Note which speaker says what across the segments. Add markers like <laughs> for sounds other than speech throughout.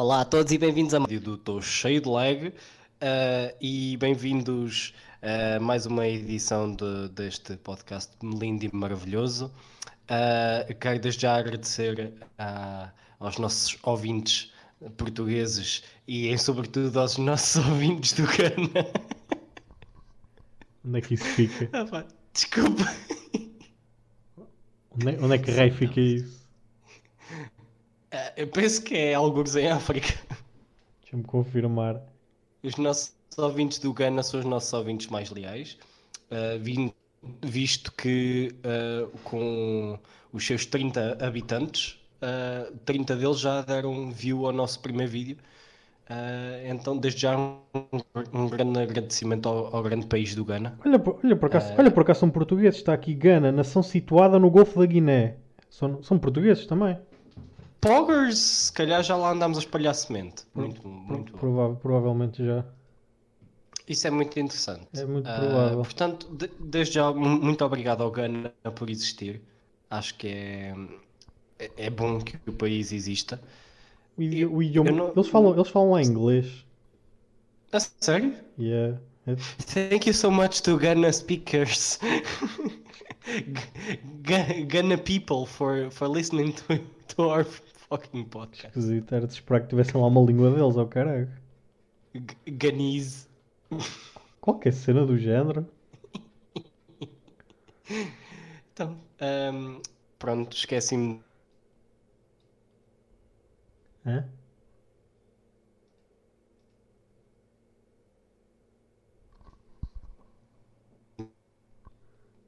Speaker 1: Olá a todos e bem-vindos a mais do Estou Cheio de Lag eh, e bem-vindos a mais uma edição de- deste podcast lindo e maravilhoso. Eh, quero desde já agradecer ah, aos nossos ouvintes portugueses e, em sobretudo, aos nossos <laughs> ouvintes do Gana.
Speaker 2: Onde é que isso fica?
Speaker 1: Ah, pá, Desculpa.
Speaker 2: Onde é, onde é que raio fica isso?
Speaker 1: Eu penso que é alguns em África.
Speaker 2: Deixa-me confirmar.
Speaker 1: Os nossos ouvintes do Gana são os nossos ouvintes mais leais, uh, visto que uh, com os seus 30 habitantes, uh, 30 deles já deram view ao nosso primeiro vídeo. Uh, então, desde já, um, um grande agradecimento ao, ao grande país do Gana.
Speaker 2: Olha, por- olha, por acaso, olha por acaso são portugueses. Está aqui Gana, nação situada no Golfo da Guiné. São, são portugueses também.
Speaker 1: Poggers, se calhar já lá andámos a espalhar semente. Muito, muito bom.
Speaker 2: Prova- provavelmente já.
Speaker 1: Isso é muito interessante.
Speaker 2: É muito
Speaker 1: Ah,
Speaker 2: provável.
Speaker 1: portanto, de- desde já, mu- muito obrigado ao Gana por existir. Acho que é, é, é bom que o país exista.
Speaker 2: O idi- o idioma-
Speaker 1: eu não-
Speaker 2: eles, falam, eles falam lá inglês.
Speaker 1: A sério?
Speaker 2: Yeah. É-
Speaker 1: Thank you so much to Ghana speakers. <laughs> Ghana people for, for listening to, to our fucking podcast.
Speaker 2: esquisito. Era de esperar que tivessem lá uma língua deles, ao caralho.
Speaker 1: G- Ghanese.
Speaker 2: Qualquer cena do género.
Speaker 1: Então, ahm, pronto, esqueci-me.
Speaker 2: Hã?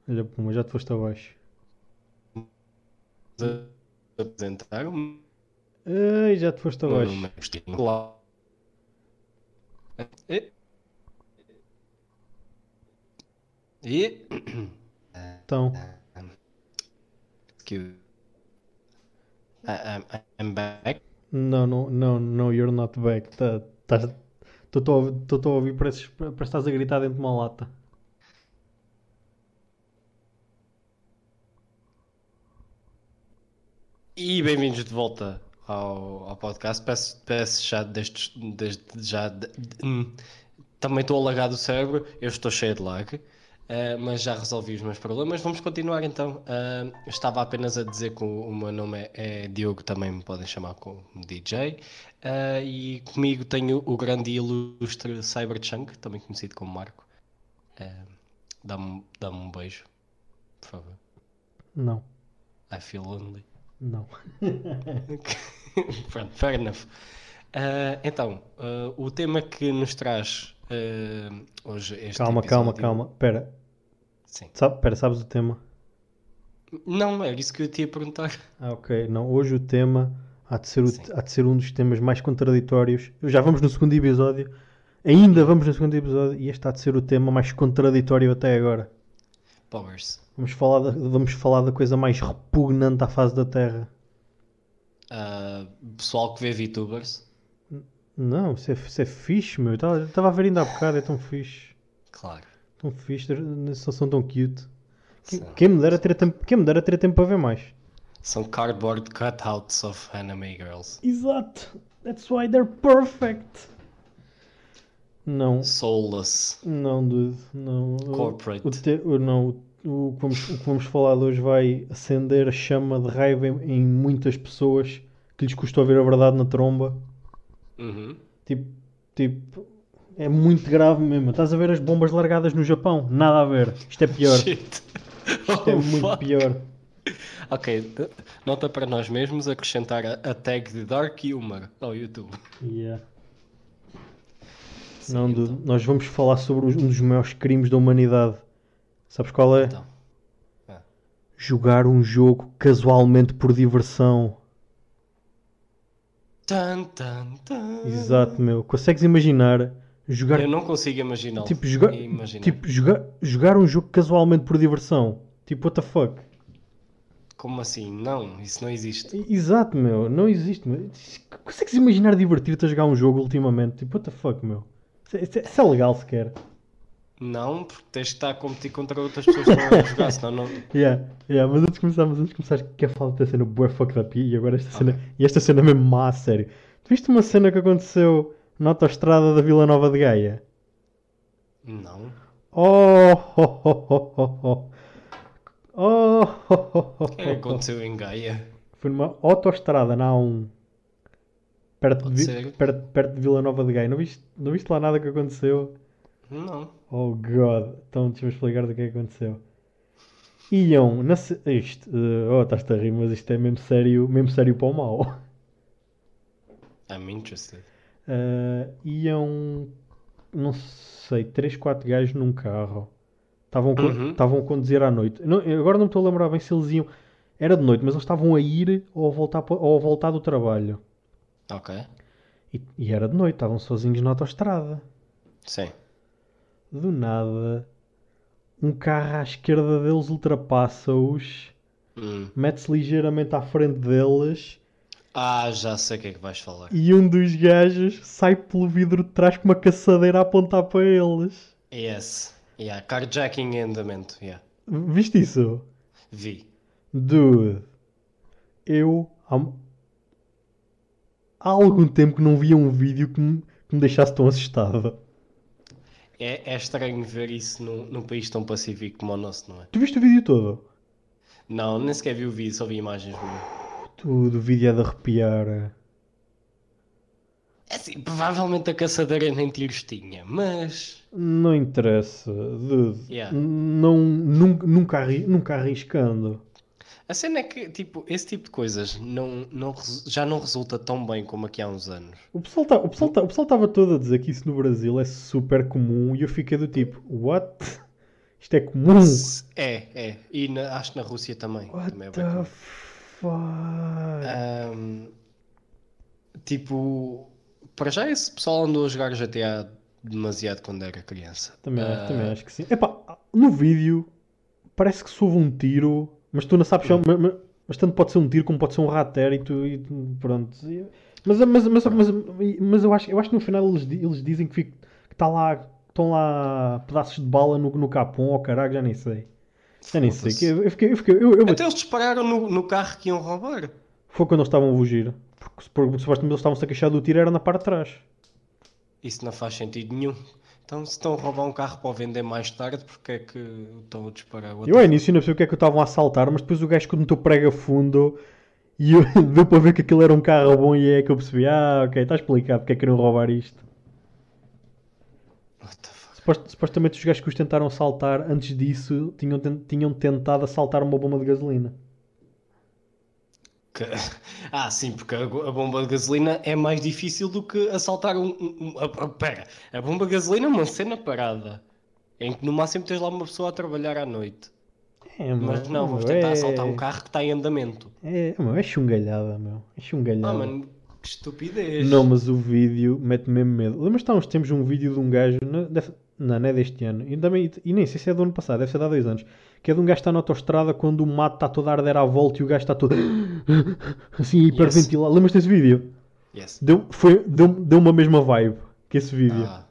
Speaker 2: Olha, puma, já te foste abaixo.
Speaker 1: de
Speaker 2: Ei, já te foste abaixo.
Speaker 1: Agostinho. Lá. E... E...
Speaker 2: Então,
Speaker 1: Excuse. I- I'm, I'm back.
Speaker 2: não, não, não, não, you're not back. Estou a ouvir, tô- a ouvir, parece que estás a gritar dentro de uma lata.
Speaker 1: E bem-vindos de volta ao, ao podcast. Peço, peço já desde, desde já. de- hum, também estou alagado o cérebro, eu estou cheio de lag, eh, mas já resolvi os meus problemas. Vamos continuar então. Ah, estava apenas a dizer que o, o meu nome é, é Diogo, também me podem chamar como DJ. Ah, e comigo tenho o grande e ilustre Cyberchunk, também conhecido como Marco. Dá-me dá-me um beijo, por favor.
Speaker 2: Não,
Speaker 1: I feel lonely.
Speaker 2: Não. <laughs>
Speaker 1: Pronto, fair enough. Ah, então, ah, o tema que nos traz ah, hoje este
Speaker 2: Calma, calma,
Speaker 1: episódio-
Speaker 2: calma. Pera,
Speaker 1: Sim.
Speaker 2: sabe, pera, sabes o tema?
Speaker 1: Não, era isso que eu te ia perguntar.
Speaker 2: Ah, ok. Não, hoje o tema há de ser, o- há de ser um dos temas mais contraditórios. Já vamos no segundo episódio. Ainda vamos no segundo episódio e este há de ser o tema mais contraditório até agora.
Speaker 1: Powers.
Speaker 2: Vamos falar da, vamos falar da coisa mais repugnante à face da Terra.
Speaker 1: Ah, pessoal que vê VTubers,
Speaker 2: Não, isso é, isso é fixe, meu. Estava a ver ainda há bocado, é tão fixe.
Speaker 1: claro.
Speaker 2: Tão fixe, são, são tão cute. Quem, quem me dera ter tempo, quem me dera ter tempo para ver mais.
Speaker 1: São cardboard cutouts of anime girls.
Speaker 2: Exato. That's why they're perfect. Não,
Speaker 1: Soulless.
Speaker 2: não, dude. Não.
Speaker 1: Corporate.
Speaker 2: O, te- o- não, o, que vamos, o que vamos falar de hoje vai acender a chama de raiva em, em muitas pessoas que lhes custou ver a verdade na tromba.
Speaker 1: Uhum.
Speaker 2: Tipo, tipo, é muito grave mesmo. Estás a ver as bombas largadas no Japão? Nada a ver. Isto é pior.
Speaker 1: Shit.
Speaker 2: Isto é
Speaker 1: Oh,
Speaker 2: muito
Speaker 1: fuck.
Speaker 2: pior.
Speaker 1: Ok, nota para nós mesmos acrescentar a, a tag de Dark Humor ao YouTube.
Speaker 2: Yeah.
Speaker 1: Sim,
Speaker 2: Não,
Speaker 1: então.
Speaker 2: nós vamos falar sobre um dos maiores crimes da humanidade. Sabes qual é?
Speaker 1: Então.
Speaker 2: Jogar um jogo casualmente por diversão.
Speaker 1: Tan, tan, tan.
Speaker 2: Exato, meu. Consegues imaginar jogar
Speaker 1: Eu não consigo imaginar.
Speaker 2: tipo jogar
Speaker 1: imaginar.
Speaker 2: tipo jogar, jogar um jogo casualmente por diversão? Tipo what the fuck?
Speaker 1: Como assim? Não, isso não existe.
Speaker 2: Exato, meu. Não existe, meu. Consegues imaginar divertir-te a jogar um jogo ultimamente? Tipo what the fuck, meu? Isso é, isso é- isso é legal sequer.
Speaker 1: Não, porque tens de estar a competir contra outras pessoas que estão a jogar, <laughs> senão não.
Speaker 2: Yeah, yeah, mas antes de começar, mas antes de começar, quer falar da cena bué fucked up e agora esta cena, e esta cena mesmo má, a sério. Viste uma cena que aconteceu na autoestrada da Vila Nova de Gaia?
Speaker 1: Não.
Speaker 2: Oh, oh, oh, oh, oh, oh. Oh, oh, oh, oh,
Speaker 1: O que é que aconteceu em Gaia?
Speaker 2: Foi numa autoestrada na A1. Perto de, perto, perto de Vila Nova de Gaia. Não viste, não viste lá nada que aconteceu?
Speaker 1: Não.
Speaker 2: Oh God. Então deixa-me explicar do que é que aconteceu. Iam na Isto, eh, oh, estás-te a rir, mas isto é mesmo sério, mesmo sério para o mal.
Speaker 1: I'm interested.
Speaker 2: Eh, iam, não sei, 3, 4 gajos num carro. Estavam,
Speaker 1: Uhum.
Speaker 2: a conduzir à noite. Não- agora não me estou a lembrar bem se eles iam. Era de noite, mas eles estavam a ir ou a voltar, ou a voltar do trabalho.
Speaker 1: Ok.
Speaker 2: E, e era de noite, estavam sozinhos na autoestrada.
Speaker 1: Sim.
Speaker 2: Do nada, um carro à esquerda deles ultrapassa-os,
Speaker 1: Hum.
Speaker 2: mete-se ligeiramente à frente deles
Speaker 1: Ah, já sei o que é que vais falar.
Speaker 2: e um dos gajos sai pelo vidro de trás com uma caçadeira a apontar para eles.
Speaker 1: Yes. Yeah, carjacking em andamento. Yeah.
Speaker 2: Viste isso?
Speaker 1: Vi.
Speaker 2: Dude, eu há, há algum tempo que não via um vídeo que me, que me deixasse tão assustado.
Speaker 1: É, é estranho ver isso num, num país tão pacífico como o nosso, não é?
Speaker 2: Tu viste o vídeo todo?
Speaker 1: Não, nem sequer vi o vídeo, só vi imagens mesmo.
Speaker 2: Tudo, o vídeo é de arrepiar.
Speaker 1: É assim, provavelmente a caçadeira nem tiros tinha, mas.
Speaker 2: Não interessa, dude.
Speaker 1: Yeah.
Speaker 2: Não, nunca, nunca arriscando.
Speaker 1: A cena é que, tipo, esse tipo de coisas não, não, já não resulta tão bem como aqui há uns anos.
Speaker 2: O pessoal tá- pessoal tá- estava todo a dizer que isso no Brasil é super comum e eu fiquei do tipo, what? Isto é comum?
Speaker 1: É, é. E na- acho que na Rússia também.
Speaker 2: What
Speaker 1: também é
Speaker 2: the
Speaker 1: comum.
Speaker 2: fuck?
Speaker 1: Ahm, tipo, para já esse pessoal andou a jogar GTA demasiado quando era criança.
Speaker 2: Também,
Speaker 1: Ah,
Speaker 2: também acho que sim. Epá, no vídeo parece que se houve um tiro, mas tu não sabes é mas, mas- mas tanto pode ser um tiro como pode ser um rater e tu, e pronto. Mas, mas, mas, mas, mas eu, acho, eu acho que no final eles, eles dizem que fica- que está lá, estão lá pedaços de bala no, no capão, ou caralho, já nem sei. Já nem sei. Eu, eu fiquei, eu fiquei, eu, eu,
Speaker 1: Até eles dispararam no, no carro que iam roubar.
Speaker 2: Foi quando eles estavam a fugir. Porque, porque supostamente eles estavam-se a queixar do tiro, era na parte de trás.
Speaker 1: Isso não faz sentido nenhum. Então, se estão a roubar um carro para vender mais tarde, porque é que estão a disparar outro?
Speaker 2: Eu ao início não percebi o que é que estavam a assaltar, mas depois o gajo quando meteu prega fundo e eu, <laughs> deu para ver que aquilo era um carro bom e é que eu percebi, ah, ok, está explicado porque é que queriam roubar isto. Supost- supostamente os gajos que os tentaram assaltar antes disso tinham, tinham tentado assaltar uma bomba de gasolina.
Speaker 1: Que- <laughs> Ah, sim, porque a, bomba de gasolina é mais difícil do que assaltar um. um, um- pera, a bomba de gasolina é uma cena parada. Em que no máximo tens lá uma pessoa a trabalhar à noite.
Speaker 2: É,
Speaker 1: Mas não, vamos tentar
Speaker 2: é,
Speaker 1: assaltar um carro que está em andamento.
Speaker 2: É, meu, é chungalhada, meu. É chungalhada.
Speaker 1: Ah, mano, que estupidez.
Speaker 2: Não, mas o vídeo mete mesmo medo. Lembras-te há uns tempos um vídeo de um gajo, deve- não, não é deste ano, e, também, e nem sei se é do ano passado, deve ser de há dois anos, que é de um gajo que está na autostrada quando o mato está todo a arder à volta e o gajo está todo <gasps> assim a hiperventilar. Lembras-te desse vídeo?
Speaker 1: Yes.
Speaker 2: Deu, foi, deu, deu uma mesma vibe que esse vídeo.
Speaker 1: Ah,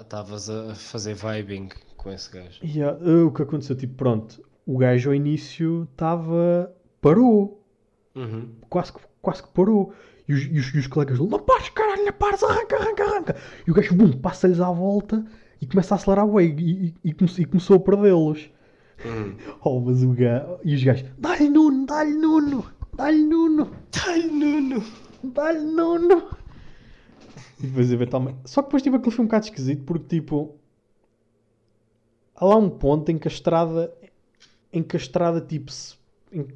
Speaker 1: estavas a fazer vibing com esse gajo.
Speaker 2: E ah, ah, o que aconteceu? Tipo, pronto, o gajo ao início estava. parou.
Speaker 1: Uhum.
Speaker 2: quase que, quase que parou. E os, e os, e os colegas, não pares, caralho, não pares, arranca, arranca, arranca. E o gajo, bum, passa-lhes à volta e começa a acelerar o e, e, e começou a perdê-los.
Speaker 1: Uhum.
Speaker 2: Oh, mas o gajo, e os gajos, dá-lhe Nuno, dá-lhe Nuno, dá-lhe Nuno,
Speaker 1: Ai, Nuno!
Speaker 2: dá-lhe Nuno. E depois eventualmente. Só que depois tipo, aquilo foi um bocado esquisito porque tipo. Há lá um ponto em que a estrada. Em que a estrada tipo. se- Em que.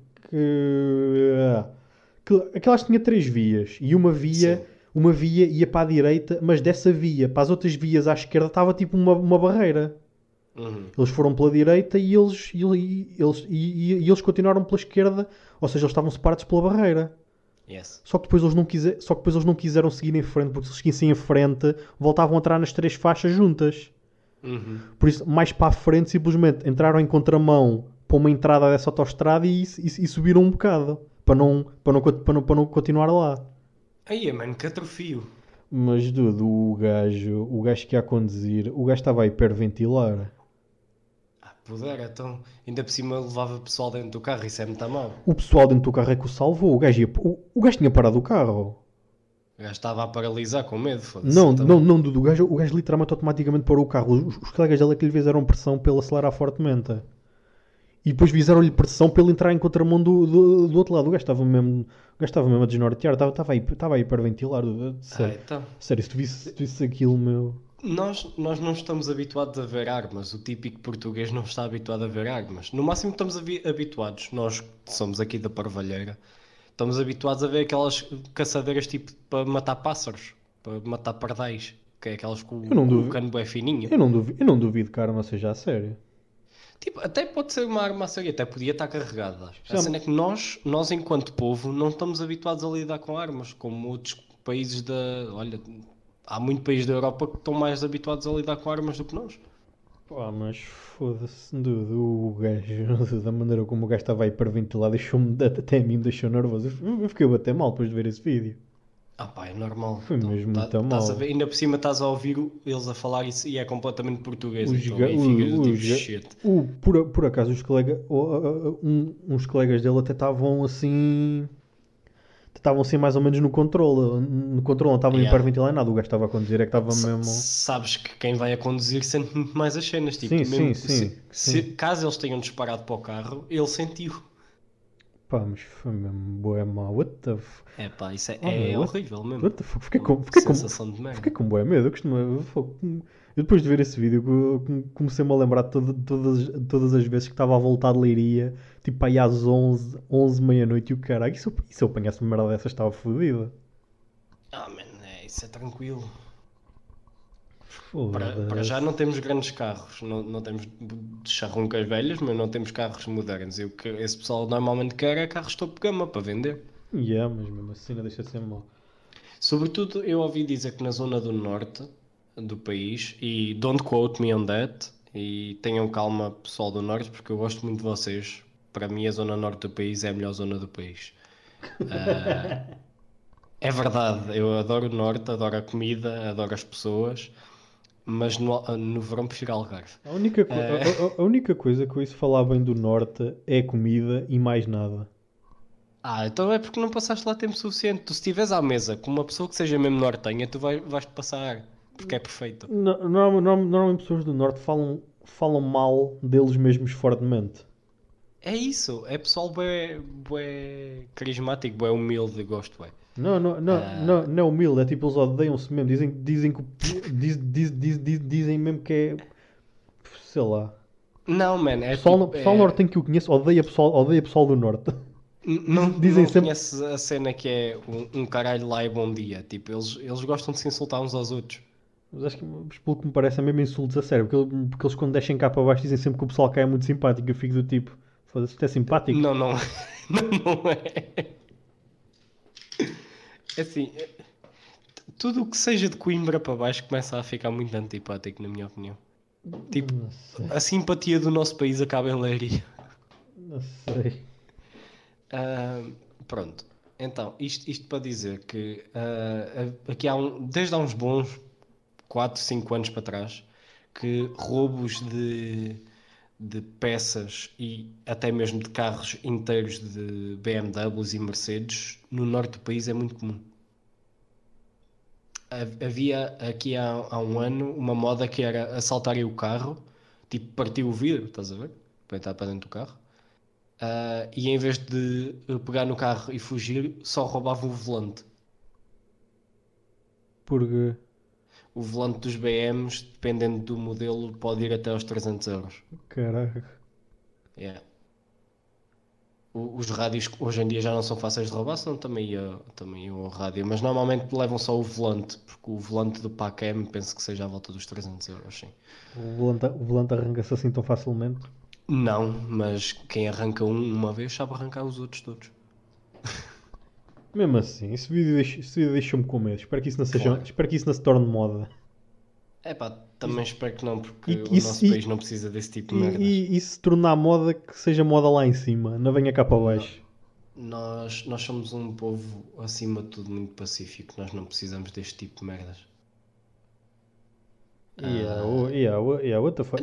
Speaker 2: que aquelas tinha três vias. E uma via.
Speaker 1: Sim.
Speaker 2: Uma via ia para a direita, mas dessa via para as outras vias à esquerda estava tipo uma, uma barreira.
Speaker 1: Uhum.
Speaker 2: Eles foram pela direita e eles, e, e- eles, e, e- e eles continuaram pela esquerda, ou seja, eles estavam separados pela barreira.
Speaker 1: Yes.
Speaker 2: Só que depois eles não, quiser, só que depois eles não quiseram seguir em frente, porque se eles seguissem em frente, voltavam a entrar nas três faixas juntas.
Speaker 1: Uhum.
Speaker 2: Por isso, mais para a frente, simplesmente entraram em contramão para uma entrada dessa autostrada e, e- e subiram um bocado, para não, para não, para não, para não continuar lá.
Speaker 1: Aí, mano, que atrofio.
Speaker 2: Mas, dude, o gajo, o gajo que ia a conduzir, o gajo estava a hiperventilar.
Speaker 1: Ah, pudera, então. Ainda por cima levava pessoal dentro do carro, isso é muito mal.
Speaker 2: O pessoal dentro do carro é que o salvou. O gajo, ia- o, o gajo tinha parado o carro.
Speaker 1: O gajo estava a paralisar com medo. foda-se.
Speaker 2: Não,
Speaker 1: Então,
Speaker 2: não, não, Dudu. O gajo, o gajo literalmente automaticamente parou o carro. Os, os colegas dele é que lhe fizeram pressão pelo acelerar fortemente. E depois fizeram-lhe pressão pelo entrar em contramão do, do, do outro lado. O gajo estava mesmo, o gajo estava mesmo a desnortear. Estava, estava, a, estava a hiperventilar.
Speaker 1: Ah,
Speaker 2: Sério,
Speaker 1: então.
Speaker 2: sério se tu visse, se tu visse aquilo, meu.
Speaker 1: Nós, nós não estamos habituados a ver armas. O típico português não está habituado a ver armas. No máximo estamos habi- habituados. Nós que somos aqui da Parvalheira. Estamos habituados a ver aquelas caçadeiras tipo para matar pássaros. Para matar pardais. Que é aquelas com, com o cano é fininho.
Speaker 2: Eu não duvido, eu não duvido que a arma seja a sério.
Speaker 1: Tipo, até pode ser uma arma a sério, até podia estar carregada. A cena é que nós, nós, enquanto povo, não estamos habituados a lidar com armas, como outros países da. Olha, há muito países da Europa que estão mais habituados a lidar com armas do que nós.
Speaker 2: Pá, mas foda-se, Dudu, o gajo, <laughs> da maneira como o gajo estava a hiperventilar, deixou-me, <laughs> até a mim me deixou nervoso. Eu fiquei a bater mal depois de ver esse vídeo.
Speaker 1: Ah pá, é normal.
Speaker 2: Foi mesmo muito
Speaker 1: estás
Speaker 2: mal.
Speaker 1: ver- ainda por cima estás a ouvir o- eles a falar isso e é completamente português. Então aí
Speaker 2: o-
Speaker 1: do
Speaker 2: os
Speaker 1: tipo.
Speaker 2: O, por, por acaso, os colegas, o- o- o- um- uns colegas dele até estavam assim. Estavam assim mais ou menos no controle. No controle, não estavam
Speaker 1: Yeah.
Speaker 2: hiperventilar nada. O gajo estava a conduzir, é que estava mesmo.
Speaker 1: Sabes que quem vai a conduzir sente muito mais as cenas. Tipo,
Speaker 2: Sim,
Speaker 1: mesmo
Speaker 2: sim,
Speaker 1: se-
Speaker 2: sim,
Speaker 1: se-
Speaker 2: sim.
Speaker 1: caso eles tenham disparado para o carro, ele sentiu.
Speaker 2: Pá, mas foi mesmo boé mal. What the, f...
Speaker 1: É pá, isso é,
Speaker 2: Oh,
Speaker 1: é
Speaker 2: what-
Speaker 1: horrível mesmo.
Speaker 2: what the fuck? Fiquei com, fiquei com,
Speaker 1: Sensação de merda.
Speaker 2: Fiquei com bué medo, eu costumo. Eu, depois de ver esse vídeo, com- comecei-me a lembrar de toda- todas, todas as vezes que estava a voltar de Leiria, tipo aí às 11, 11 meia-noite, e o caralho, e se eu, e se eu apanhasse uma merda dessas, estava fodida.
Speaker 1: Ah, man, é, isso é tranquilo. Para, para já não temos grandes carros, não, não temos charruncas velhas, mas não temos carros modernos. E o que esse pessoal normalmente quer é carros topo gama para vender.
Speaker 2: Yeah, mas mesmo assim não deixa de ser mal.
Speaker 1: Sobretudo, eu ouvi dizer que na zona do norte do país, e don't quote me on that, e tenham calma, pessoal do norte, porque eu gosto muito de vocês. Para mim, a zona norte do país é a melhor zona do país. Ah, <laughs> é verdade, eu adoro o norte, adoro a comida, adoro as pessoas, mas no, no verão prefiro Algarve.
Speaker 2: A única, co-
Speaker 1: É.
Speaker 2: a, a- a única coisa que eu ouço falar bem do Norte é comida e mais nada.
Speaker 1: Ah, então é porque não passaste lá tempo suficiente. Tu, se estiveres à mesa com uma pessoa que seja mesmo nortenha, tu vai, vais-te passar, porque é perfeito.
Speaker 2: No- norma- norma- Normalmente pessoas do Norte falam, falam mal deles mesmos fortemente.
Speaker 1: É isso, é pessoal bué, bué carismático, bué humilde, gosto, bué.
Speaker 2: Não, não, não,
Speaker 1: Ah.
Speaker 2: não, não é humilde, é tipo, eles odeiam-se mesmo. Dizem, dizem, que, o- diz, diz, diz, diz- dizem mesmo que é. Sei lá.
Speaker 1: Não, man, é
Speaker 2: Pessoal,
Speaker 1: tipo,
Speaker 2: pessoal
Speaker 1: é-
Speaker 2: norte que eu conheço odeia pessoal, odeia pessoal do Norte.
Speaker 1: Não, <laughs>
Speaker 2: dizem
Speaker 1: não
Speaker 2: sempre-
Speaker 1: conheces a cena que é um, um caralho lá e bom dia. Tipo, eles, eles gostam de se insultar uns aos outros.
Speaker 2: Mas acho que, pelo que me parece, é mesmo insultos a sério. Porque, porque eles, quando descem cá para baixo, dizem sempre que o pessoal cá é muito simpático. Eu fico do tipo, foda-se, isto é simpático.
Speaker 1: Não, não, <laughs> não, não é. É Assim, é- tudo o que seja de Coimbra para baixo começa a ficar muito antipático, na minha opinião. Tipo, a simpatia do nosso país acaba em Leiria.
Speaker 2: não sei.
Speaker 1: Ah, pronto, então, isto, isto para dizer que ah, aqui há um, desde há uns bons 4, 5 anos para trás, que roubos de, de peças e até mesmo de carros inteiros de BMWs e Mercedes no norte do país é muito comum. Ha- Havia aqui há, há um ano uma moda que era assaltarem o carro, tipo partir o vidro, estás a ver? Para entrar para dentro do carro. Ah, e em vez de pegar no carro e fugir, só roubavam o volante.
Speaker 2: Porque.
Speaker 1: O volante dos BMs, dependendo do modelo, pode ir até aos 300 euros.
Speaker 2: Caraca.
Speaker 1: Yeah. O- Os rádios hoje em dia já não são fáceis de roubar, senão também ia, também ia ao rádio. Mas normalmente levam só o volante, porque o volante do PACM penso que seja à volta dos 300 euros, sim.
Speaker 2: O volante, o volante arranca-se assim tão facilmente.
Speaker 1: Não, mas quem arranca um uma vez sabe arrancar os outros todos. <laughs>
Speaker 2: Mesmo assim, esse vídeo, deixa- esse vídeo deixa-me com medo. Espero que isso não, seja,
Speaker 1: Claro.
Speaker 2: espero que isso não se torne moda.
Speaker 1: É pá, também espero que não, porque
Speaker 2: E-
Speaker 1: o
Speaker 2: isso-
Speaker 1: nosso
Speaker 2: e-
Speaker 1: país não precisa desse tipo de merdas.
Speaker 2: e, e se tornar moda, que seja moda lá em cima, não venha cá para baixo.
Speaker 1: Nós, nós somos um povo, acima de tudo, muito pacífico. Nós não precisamos deste tipo de merdas.
Speaker 2: Yeah, oh, yeah, yeah, what the fuck?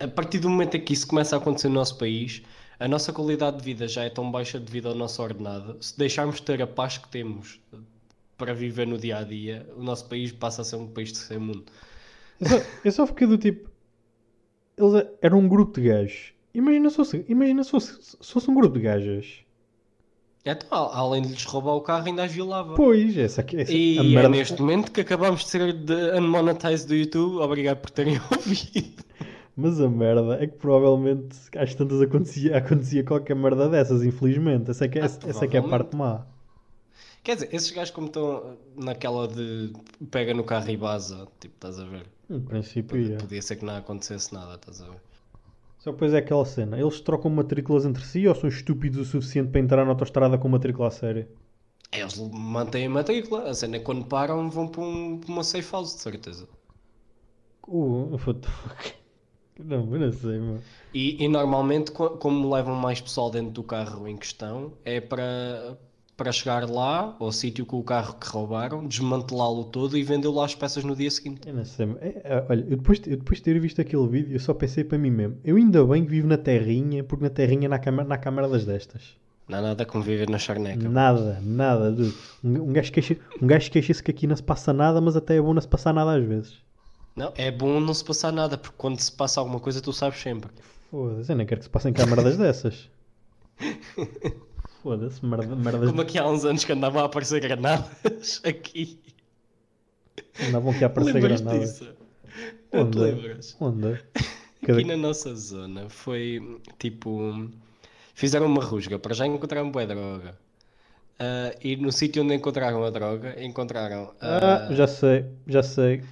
Speaker 1: A partir do momento em que isso começa a acontecer no nosso país, a nossa qualidade de vida já é tão baixa devido ao nosso ordenado. Se deixarmos de ter a paz que temos para viver no dia a dia, o nosso país passa a ser um país de terceiro mundo.
Speaker 2: Eu só, fiquei do tipo. Eles eram um grupo de gajos. Imagina se fosse, imagina se fosse, se fosse um grupo de gajas.
Speaker 1: Então, a- além de lhes roubar o carro, ainda as violava.
Speaker 2: Pois, essa aqui essa,
Speaker 1: E é neste momento que acabamos de ser de unmonetized do YouTube. Obrigado por terem <laughs> ouvido.
Speaker 2: Mas a merda é que provavelmente às tantas acontecia, acontecia qualquer merda dessas, infelizmente. Essa é que é,
Speaker 1: Ah,
Speaker 2: essa é, que é a parte má.
Speaker 1: Quer dizer, esses gajos como estão naquela de pega no carro e baza, tipo, estás a ver?
Speaker 2: Em princípio, ia.
Speaker 1: Podia ser que não acontecesse nada, estás a ver?
Speaker 2: Só depois é aquela cena. Eles trocam matrículas entre si ou são estúpidos o suficiente para entrar na autostrada com matrícula a sério?
Speaker 1: Eles mantêm a matrícula, a cena é quando param vão para, um, para uma safe house, de certeza.
Speaker 2: Uh, what the fuck? Não, eu não sei, mano.
Speaker 1: E, e normalmente, co- como levam mais pessoal dentro do carro em questão, é para, para chegar lá, ao sítio com o carro que roubaram, desmantelá-lo todo e vendê-lo lá as peças no dia seguinte.
Speaker 2: Eu não sei. é- é- olha, eu depois, eu depois de ter visto aquele vídeo, eu só pensei para mim mesmo. Eu ainda bem que vivo na terrinha, porque na terrinha na câmara, na câmara das destas.
Speaker 1: Não há nada como viver na charneca.
Speaker 2: Nada, nada. dude. Um, um gajo queixa- um gajo queixa-se que aqui não se passa nada, mas até é bom não se passar nada às vezes.
Speaker 1: Não, é bom não se passar nada, porque quando se passa alguma coisa tu sabes sempre.
Speaker 2: Foda-se, eu nem quero que se passem câmaras dessas. <laughs> Foda-se, merda, merdas.
Speaker 1: Como aqui há uns anos que andavam a aparecer granadas <laughs> aqui.
Speaker 2: Andavam aqui a aparecer
Speaker 1: Lembras
Speaker 2: granadas.
Speaker 1: disso? Não te
Speaker 2: Onde?
Speaker 1: lembras?
Speaker 2: Onde? <laughs>
Speaker 1: Aqui na nossa zona foi tipo. Fizeram uma rusga, para já encontraram boa droga. Ah, e no sítio onde encontraram a droga, encontraram.
Speaker 2: Ah,
Speaker 1: ah,
Speaker 2: já sei, já sei.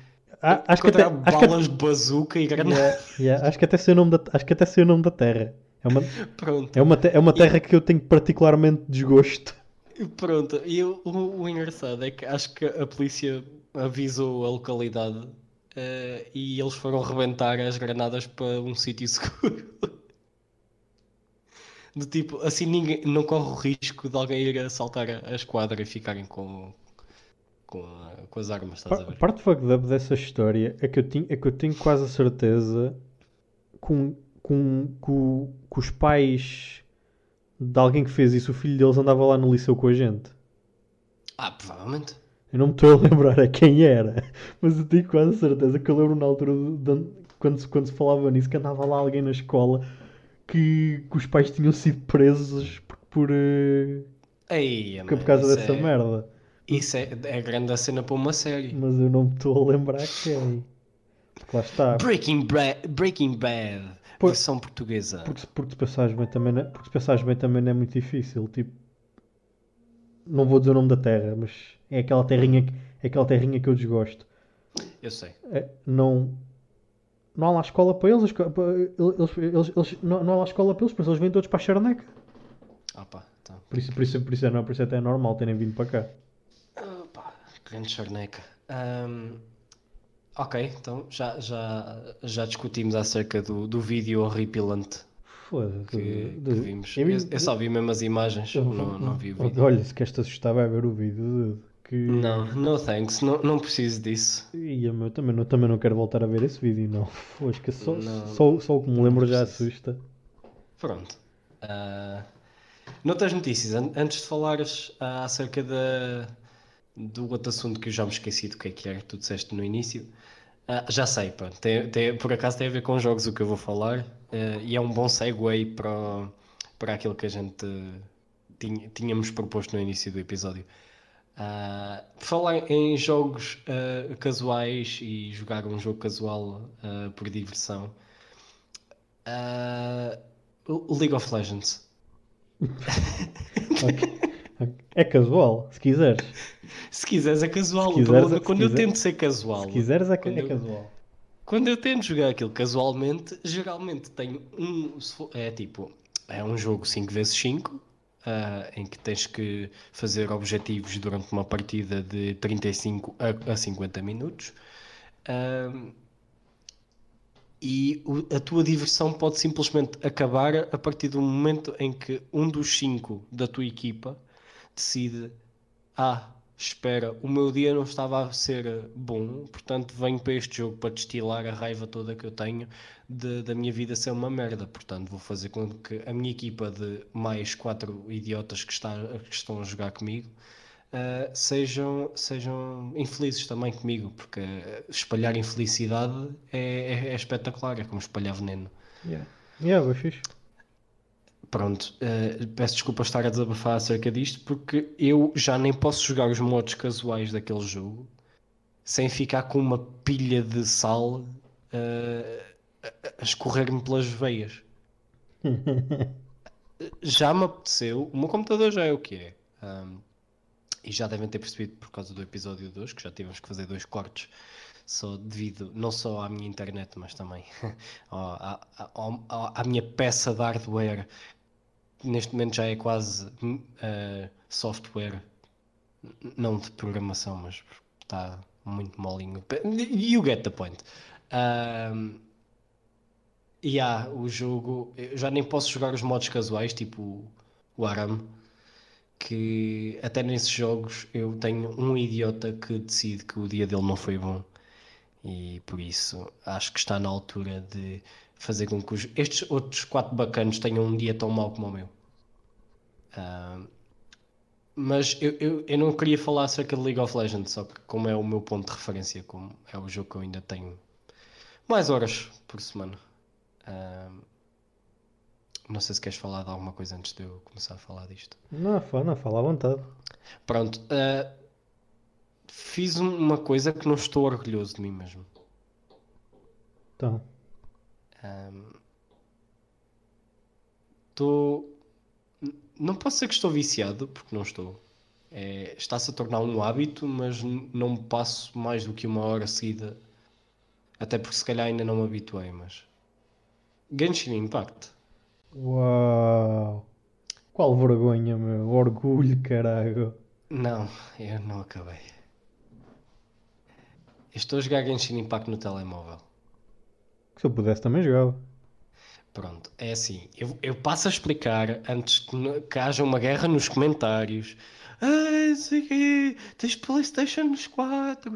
Speaker 2: Ah, acho, que até, acho, que,
Speaker 1: de bazuca e granadas.
Speaker 2: yeah, yeah, acho que até sei o nome da, acho que até sei o nome da terra. É uma, <laughs>
Speaker 1: Pronto.
Speaker 2: é uma, é uma terra que eu tenho particularmente desgosto.
Speaker 1: Pronto, e o, o- engraçado é que acho que a polícia avisou a localidade eh, e eles foram rebentar as granadas para um <laughs> sítio seguro. Do tipo, assim ninguém não corre o risco de alguém ir assaltar a, a esquadra e ficarem com, com, a- com as armas, estás a
Speaker 2: A
Speaker 1: ver?
Speaker 2: parte fucked up dessa história é que eu, tinha, é que eu tenho quase a certeza com, com, com, com os pais de alguém que fez isso, o filho deles andava lá no liceu com a gente.
Speaker 1: Ah, provavelmente.
Speaker 2: Eu não me estou a lembrar a quem era, <laughs> mas eu tenho quase a certeza que eu lembro na altura de- de- quando, se, quando se falava nisso que andava lá alguém na escola que, que os pais tinham sido presos por, por, eh,
Speaker 1: Ei,
Speaker 2: por causa dessa
Speaker 1: é,
Speaker 2: merda.
Speaker 1: Isso é, é grande a cena para uma série.
Speaker 2: Mas eu não me estou a lembrar quem. Porque lá está.
Speaker 1: Breaking, Bra- Breaking Bad,
Speaker 2: Pô,
Speaker 1: versão portuguesa.
Speaker 2: Porque, se- porque se pensares bem também não, é- porque se pensares bem também não é muito difícil. Tipo, não vou dizer o nome da terra, mas é aquela terrinha, que- é aquela terrinha que eu desgosto.
Speaker 1: Eu sei.
Speaker 2: É, não, não há lá escola para eles, eles, eles, eles- não, não há lá escola para eles, por isso eles vêm todos para a Charneca.
Speaker 1: Ah pá, então.
Speaker 2: Por isso, por isso, por isso, é, não, por isso até é normal terem vindo para cá.
Speaker 1: Grande charneca. Ahm, ok, então já, já, já discutimos acerca do, do vídeo horripilante
Speaker 2: Foda-se.
Speaker 1: que, vimos.
Speaker 2: Eu
Speaker 1: Eu, eu só vi mesmo as imagens, não, não vi o vídeo.
Speaker 2: Olha, se queres te assustar, vai ver o vídeo. Que...
Speaker 1: Não, no thanks, não, não preciso disso.
Speaker 2: Ia, meu, também, não, também não quero voltar a ver esse vídeo, não. <laughs> Pois que só,
Speaker 1: Não,
Speaker 2: só, só o que me lembro já assusta.
Speaker 1: Pronto. Ah, noutras notícias, an- antes de falares ah, acerca da, do outro assunto que eu já me esqueci do que é que era, tu disseste no início, ah, já sei, pronto, tem, tem- por acaso tem a ver com jogos o que eu vou falar ah, e é um bom segue para, para aquilo que a gente tinha- tínhamos proposto no início do episódio. Por falar em jogos ah, casuais e jogar um jogo casual ah, por diversão, o League of Legends. <laughs>
Speaker 2: Ok. É casual, se quiseres.
Speaker 1: Se quiseres é casual. O
Speaker 2: quiseres-
Speaker 1: problema é quando eu
Speaker 2: quiser-
Speaker 1: tento ser casual.
Speaker 2: Se quiseres é,
Speaker 1: Quando
Speaker 2: é
Speaker 1: eu-
Speaker 2: casual.
Speaker 1: Quando eu tento jogar aquilo casualmente, geralmente tenho um. É tipo, é um jogo 5x5, ah, em que tens que fazer objetivos durante uma partida de 35 a, a 50 minutos. Ahm, e o- a tua diversão pode simplesmente acabar a partir do momento em que um dos cinco da tua equipa decide: Ah, espera, o meu dia não estava a ser bom, portanto venho para este jogo para destilar a raiva toda que eu tenho de- da minha vida ser uma merda. Portanto, vou fazer com que a minha equipa de mais quatro idiotas que, está, que estão a jogar comigo uh, sejam, sejam infelizes também comigo, porque espalhar infelicidade é, é, é espetacular, é como espalhar veneno.
Speaker 2: Yeah, yeah foi.
Speaker 1: Pronto, uh, peço desculpa estar a desabafar acerca disto, porque eu já nem posso jogar os modos casuais daquele jogo sem ficar com uma pilha de sal uh, a escorrer-me pelas veias. <laughs> já me apeteceu, o meu computador já é o que é. Um, e já devem ter percebido por causa do episódio 2 que já tivemos que fazer dois cortes só devido não só à minha internet, mas também <laughs> à, à, à, minha peça de hardware neste momento já é quase uh, software, não de programação, mas está muito molinho. You get the point. Um, e yeah, o jogo, eu já nem posso jogar os modos casuais, tipo o Aram, que até nesses jogos eu tenho um idiota que decide que o dia dele não foi bom. E por isso acho que está na altura de fazer com que os, estes outros quatro bacanos tenham um dia tão mau como o meu. Uh, mas eu, eu, eu não queria falar acerca de League of Legends, só que como é o meu ponto de referência, como é o jogo que eu ainda tenho mais horas por semana. Uh, não sei se queres falar de alguma coisa antes de eu começar a falar disto.
Speaker 2: Não, não fala à vontade.
Speaker 1: Pronto. Uh, fiz uma coisa que não estou orgulhoso de mim mesmo.
Speaker 2: Então.
Speaker 1: Estou. Um, não posso dizer que estou viciado, porque não estou. É, Está-se a tornar um hábito, mas não passo mais do que uma hora seguida. Até porque se calhar ainda não me habituei, mas. Genshin Impact.
Speaker 2: Uau! Qual vergonha, meu! Orgulho, caralho!
Speaker 1: Não, eu não acabei. estou a jogar Genshin Impact no telemóvel.
Speaker 2: Se eu pudesse também jogava.
Speaker 1: Pronto, é assim, eu, eu passo a explicar antes que, que haja uma guerra nos comentários. Ah, sei que tens Playstation nos 4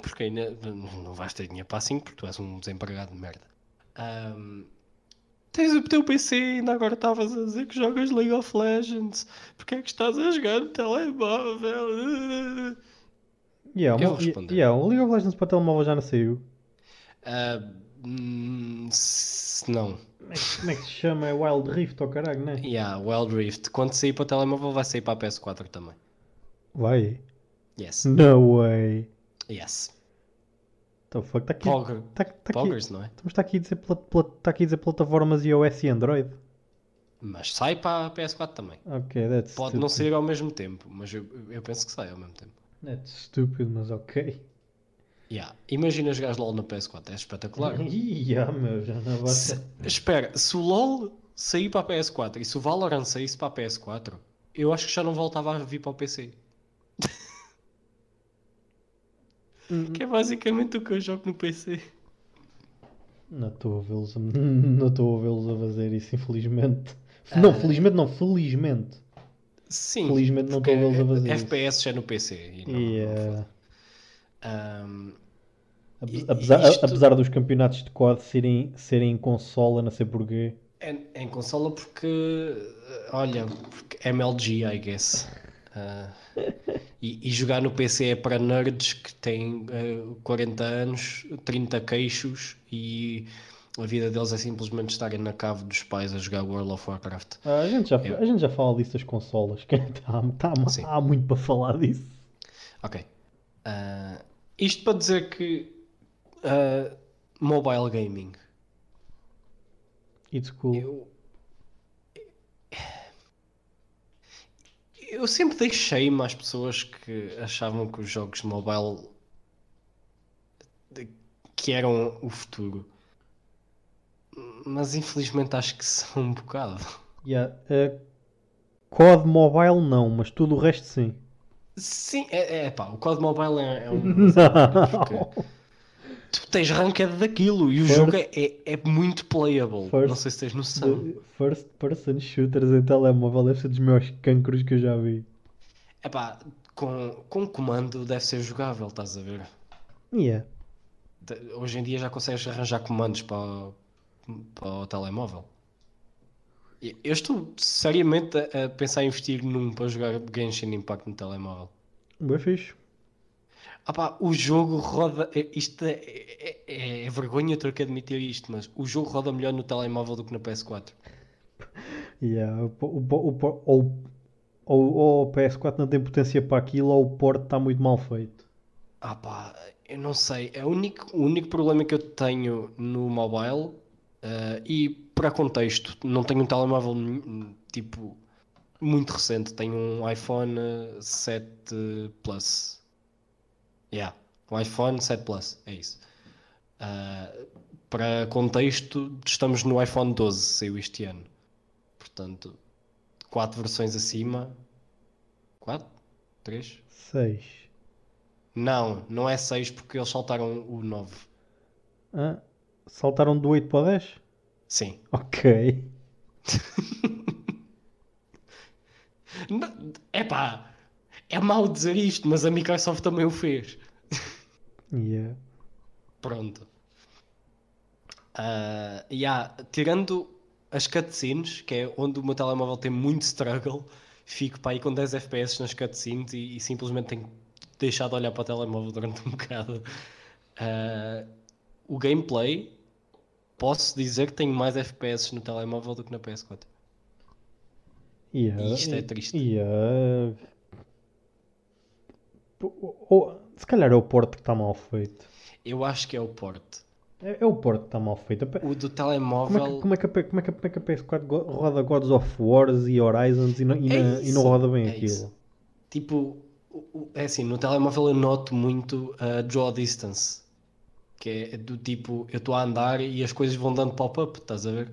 Speaker 1: porque ainda não vais ter dinheiro para 5 porque tu és um desempregado de merda. Um, tens o teu PC ainda agora estavas a dizer que jogas League of Legends. Porque é que estás a jogar no telemóvel?
Speaker 2: Yeah, eu vou responder. Yeah, o League of Legends para telemóvel já não saiu.
Speaker 1: Uh, não.
Speaker 2: Como é que se chama? É Wild Rift ou oh, caralho, né?
Speaker 1: Yeah, Wild Rift. Quando sair para o telemóvel vai sair para a PS4 também.
Speaker 2: Vai?
Speaker 1: Yes.
Speaker 2: No way.
Speaker 1: Yes.
Speaker 2: Então, fuck, está aqui.
Speaker 1: Pogger. Tá, tá Poggers,
Speaker 2: aqui,
Speaker 1: não é?
Speaker 2: Estamos está aqui, a dizer, está aqui a dizer plataformas iOS e Android.
Speaker 1: Mas sai para a PS4 também.
Speaker 2: Ok, that's
Speaker 1: Pode stupid. não sair ao mesmo tempo, mas eu, eu penso que sai ao mesmo tempo.
Speaker 2: That's stupid, mas ok.
Speaker 1: Yeah. Imagina jogares LOL na PS4, é espetacular. <laughs>
Speaker 2: yeah, meu, já não vai...
Speaker 1: se, Espera, se o LOL sair para a PS4 e se o Valorant saísse para a PS4, eu acho que já não voltava a vir para o PC. Hum. que é basicamente o que eu jogo no PC.
Speaker 2: Não estou a vê-los a... <laughs> não estou a vê-los a fazer isso, infelizmente. Ah. Não, felizmente não, felizmente.
Speaker 1: Sim.
Speaker 2: Felizmente não estou a vê-los a fazer
Speaker 1: FPS isso. já é no PC. E não,
Speaker 2: yeah.
Speaker 1: não um,
Speaker 2: apesar, isto... apesar dos campeonatos de COD serem, serem em consola, não sei porquê.
Speaker 1: É, é em consola porque, olha, porque MLG, I guess. Uh, e, e, jogar no PC é para nerds que têm uh, 40 anos, 30 queixos e a vida deles é simplesmente estarem na cave dos pais a jogar World of Warcraft.
Speaker 2: Ah, a, gente já, Eu... a gente já fala disso das consolas, que <laughs> tá, tá, há muito para falar disso.
Speaker 1: Ok. Uh, isto para dizer que uh, mobile gaming.
Speaker 2: It's cool.
Speaker 1: Eu, eu sempre deixei-me às pessoas que achavam que os jogos mobile que eram o futuro. Mas infelizmente acho que são um bocado.
Speaker 2: Yeah. Uh, COD Mobile não, mas tudo o resto sim.
Speaker 1: Sim, é, é pá, o COD Mobile é, é um. <laughs> <laughs> tu tens ranked daquilo e o first, jogo é, é, é muito playable. First, não sei se tens noção.
Speaker 2: First person shooters em telemóvel deve ser dos meus cancros que eu já vi.
Speaker 1: É pá, com, com comando deve ser jogável, estás a ver?
Speaker 2: Yeah.
Speaker 1: Hoje em dia já consegues arranjar comandos para, para o telemóvel. Eu estou seriamente a, pensar em investir num para jogar Genshin Impact no telemóvel.
Speaker 2: Bem fixe.
Speaker 1: Ah pá, o jogo roda. é- Isto é, é, é- é vergonha ter que admitir isto, mas o jogo roda melhor no telemóvel do que na PS4.
Speaker 2: Yeah, o, o, o, ou o PS4 não tem potência para aquilo ou o porte está muito mal feito.
Speaker 1: Ah pá, eu não sei. É o único, o único problema que eu tenho no mobile, eh, e para contexto, não tenho um telemóvel tipo muito recente. Tenho um iPhone eh, 7 Plus. Yeah, um iPhone 7 Plus, é isso. Ah, para contexto, estamos no iPhone 12, saiu este ano. Portanto, quatro versões acima. Quatro? Três?
Speaker 2: 6.
Speaker 1: Não, não é 6 porque eles saltaram o 9.
Speaker 2: Ah, saltaram do 8 para o 10?
Speaker 1: Sim.
Speaker 2: Ok. <laughs>
Speaker 1: Epá, é mau dizer isto, mas a Microsoft também o fez.
Speaker 2: Yeah.
Speaker 1: Pronto. Ah, yeah, tirando as cutscenes, que é onde o meu telemóvel tem muito struggle, fico para aí com 10 FPS nas cutscenes e, e simplesmente tenho deixado de olhar para o telemóvel durante um bocado. Ah, o gameplay, posso dizer que tenho mais FPS no telemóvel do que na PS4.
Speaker 2: Yeah.
Speaker 1: E isto é triste.
Speaker 2: Yeah. Ou- se calhar é o porte que está mal feito.
Speaker 1: Eu acho que é o porte.
Speaker 2: É, é o porte que está mal feito.
Speaker 1: O do
Speaker 2: Como é,
Speaker 1: telemóvel.
Speaker 2: que, como, é que como, é que, como é que a PS4 go- roda Gods of Wars e Horizons e não, e
Speaker 1: É
Speaker 2: na- e não roda bem
Speaker 1: é
Speaker 2: aquilo?
Speaker 1: isso. Tipo, é assim, no telemóvel eu noto muito a draw distance. Que é do tipo, eu estou a andar e as coisas vão dando pop-up, estás a ver?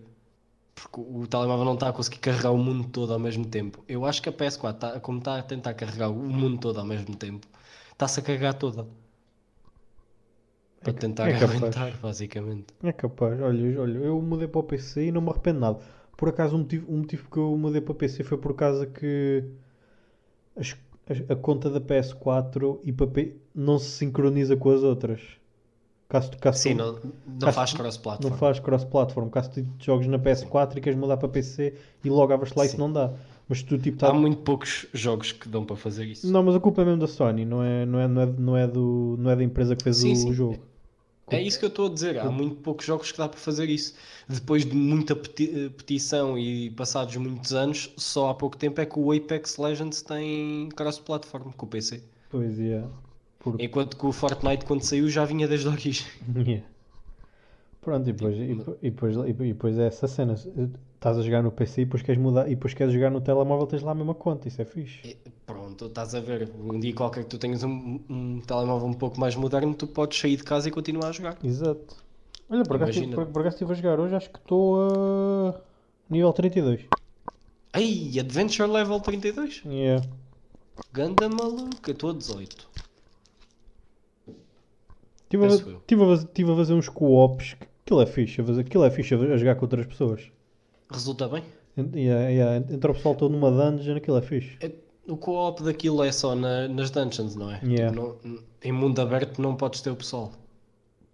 Speaker 1: Porque o telemóvel não está a conseguir carregar o mundo todo ao mesmo tempo. Eu acho que a PS4, tá, como está a tentar carregar o mundo todo ao mesmo tempo, está-se a carregar toda. Para
Speaker 2: ca-
Speaker 1: tentar
Speaker 2: é
Speaker 1: aguentar, basicamente.
Speaker 2: É capaz. Olha, olha, eu mudei para o PC e não me arrependo nada. Por acaso, o motivo, o motivo que eu mudei para o PC foi por causa que as- as- a conta da PS4 e para P- não se sincroniza com as outras. Caso, tu- caso tu-
Speaker 1: Sim, não, não
Speaker 2: caso
Speaker 1: faz
Speaker 2: tu-
Speaker 1: cross-platform.
Speaker 2: não faz cross-platform. Caso tu jogues na PS4 e queres mudar para PC e logo abres lá, isso
Speaker 1: Sim.
Speaker 2: não dá. Mas tu tipo
Speaker 1: Há
Speaker 2: tá...
Speaker 1: muito poucos jogos que dão para fazer isso.
Speaker 2: Não, mas a culpa é mesmo da Sony, não é, não é, não é, não é, do, não é da empresa que fez
Speaker 1: Sim,
Speaker 2: o
Speaker 1: sim.
Speaker 2: jogo.
Speaker 1: É isso que eu estou a dizer. Há muito poucos jogos que dá para fazer isso. Depois de muita eh, petição e passados muitos anos, só há pouco tempo é que o Apex Legends tem cross-platform com o PC.
Speaker 2: Pois é. Porque...
Speaker 1: Enquanto que o Fortnite, quando saiu, já vinha desde a origem.
Speaker 2: Yeah. Pronto, e depois, e, depois- e depois, e depois é essa cena. Estás a jogar no PC e depois queres mudar e depois queres jogar no telemóvel, tens lá a mesma conta, isso é fixe.
Speaker 1: E Pronto, estás a ver. Um dia qualquer que tu tenhas um, um telemóvel um pouco mais moderno, tu podes sair de casa e continuar a jogar.
Speaker 2: Exato. Olha, por acaso estive a jogar hoje, acho que estou a nível 32.
Speaker 1: Ei, Adventure Level 32?
Speaker 2: Yeah.
Speaker 1: Ganda maluca, estou a 18.
Speaker 2: Estive a, tive a, tive a fazer uns co-ops, que- aquilo é fixe, aquilo é fixe a jogar com outras pessoas.
Speaker 1: Resulta bem?
Speaker 2: Yeah, yeah, Entra o pessoal todo numa dungeon, aquilo é fixe.
Speaker 1: É- o co-op daquilo é só na- nas dungeons, não é?
Speaker 2: Yeah.
Speaker 1: Tipo, não- em mundo aberto não podes ter o pessoal.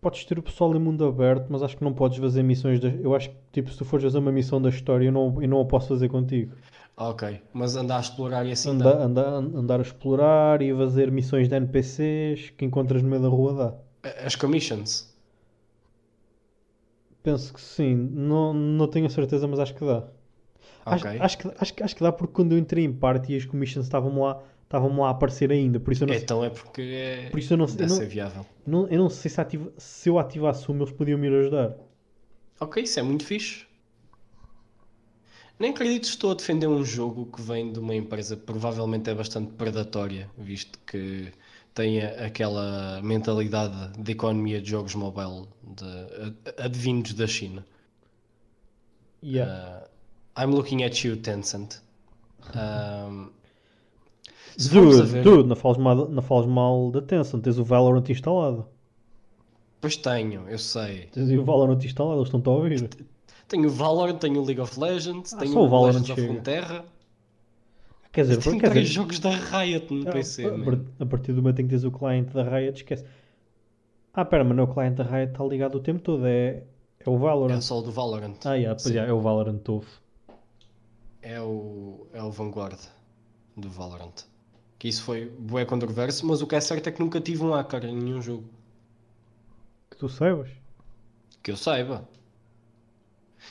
Speaker 2: Podes ter o pessoal em mundo aberto, mas acho que não podes fazer missões. Da... Eu acho que, tipo, se tu fores fazer uma missão da história, eu não, eu não a posso fazer contigo.
Speaker 1: Ok, mas andar a explorar e assim
Speaker 2: Anda,
Speaker 1: dá.
Speaker 2: anda, andar a explorar e fazer missões de NPCs que encontras no meio da rua dá.
Speaker 1: As commissions.
Speaker 2: Penso que sim, não, não tenho a certeza, mas acho que dá. Acho,
Speaker 1: Ok.
Speaker 2: acho, que, acho, acho que dá porque quando eu entrei em parte e as commissions estavam lá, estavam lá a aparecer ainda, por isso eu não, sei-
Speaker 1: Então é porque é...
Speaker 2: por isso eu não, sei-
Speaker 1: deve
Speaker 2: eu
Speaker 1: ser
Speaker 2: não,
Speaker 1: viável.
Speaker 2: não- eu não sei se, ativa, se eu ativasse uma eles podiam me ajudar.
Speaker 1: Ok, isso é muito fixe. Nem acredito que estou a defender um jogo que vem de uma empresa que provavelmente é bastante predatória, visto que tem aquela mentalidade de economia de jogos mobile de, advindos da China.
Speaker 2: Yeah.
Speaker 1: Uh, I'm looking at you, Tencent. Um,
Speaker 2: Dude,
Speaker 1: ver-
Speaker 2: dude, não fales, mal, não fales mal da Tencent, tens o Valorant instalado.
Speaker 1: Pois tenho, eu sei.
Speaker 2: Tens o Valorant instalado, eles estão-te a ouvir.
Speaker 1: Tenho o Valorant, tenho o League of Legends,
Speaker 2: Ah,
Speaker 1: tenho
Speaker 2: só o Valorant
Speaker 1: Legends of
Speaker 2: chega. Quer dizer, quer
Speaker 1: três
Speaker 2: dizer
Speaker 1: jogos da Riot no
Speaker 2: a,
Speaker 1: PC,
Speaker 2: a, a partir do momento em que tens o cliente da Riot, esquece. Ah, pera, mas não, o cliente da Riot está ligado o tempo todo, é, é o
Speaker 1: É
Speaker 2: Valorant.
Speaker 1: só o do Valorant.
Speaker 2: Ah, yeah, pois yeah, é o Valorant novo.
Speaker 1: É o, é o Vanguard do Valorant. Que isso foi bué controverso, mas o que é certo é que nunca tive um hacker em nenhum jogo.
Speaker 2: Que tu saibas.
Speaker 1: Que eu saiba.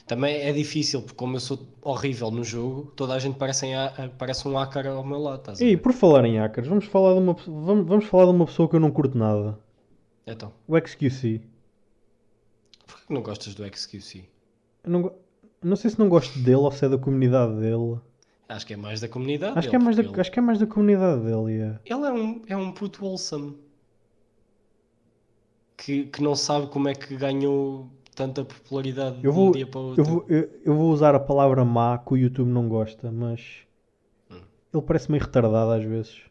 Speaker 1: Também é difícil, porque como eu sou horrível no jogo, toda a gente parece, em parece um hacker ao meu lado, estás
Speaker 2: E por falar em hackers, vamos falar de uma, vamos, vamos falar de uma pessoa que eu não curto nada.
Speaker 1: Então,
Speaker 2: O XQC.
Speaker 1: porquê que não gostas do XQC?
Speaker 2: Eu não, não sei se não gosto dele ou se é da comunidade dele.
Speaker 1: Acho que é mais da comunidade
Speaker 2: Acho que,
Speaker 1: dele,
Speaker 2: é mais da,
Speaker 1: porque
Speaker 2: acho que é mais da comunidade dele. yeah.
Speaker 1: Ele, ele é um, é um puto wholesome. Que, que não sabe como é que ganhou tanta popularidade de
Speaker 2: Eu vou,
Speaker 1: um dia para o outro.
Speaker 2: eu, vou, eu, eu vou usar a palavra má que o YouTube não gosta, mas
Speaker 1: Hum.
Speaker 2: ele parece meio retardado às vezes.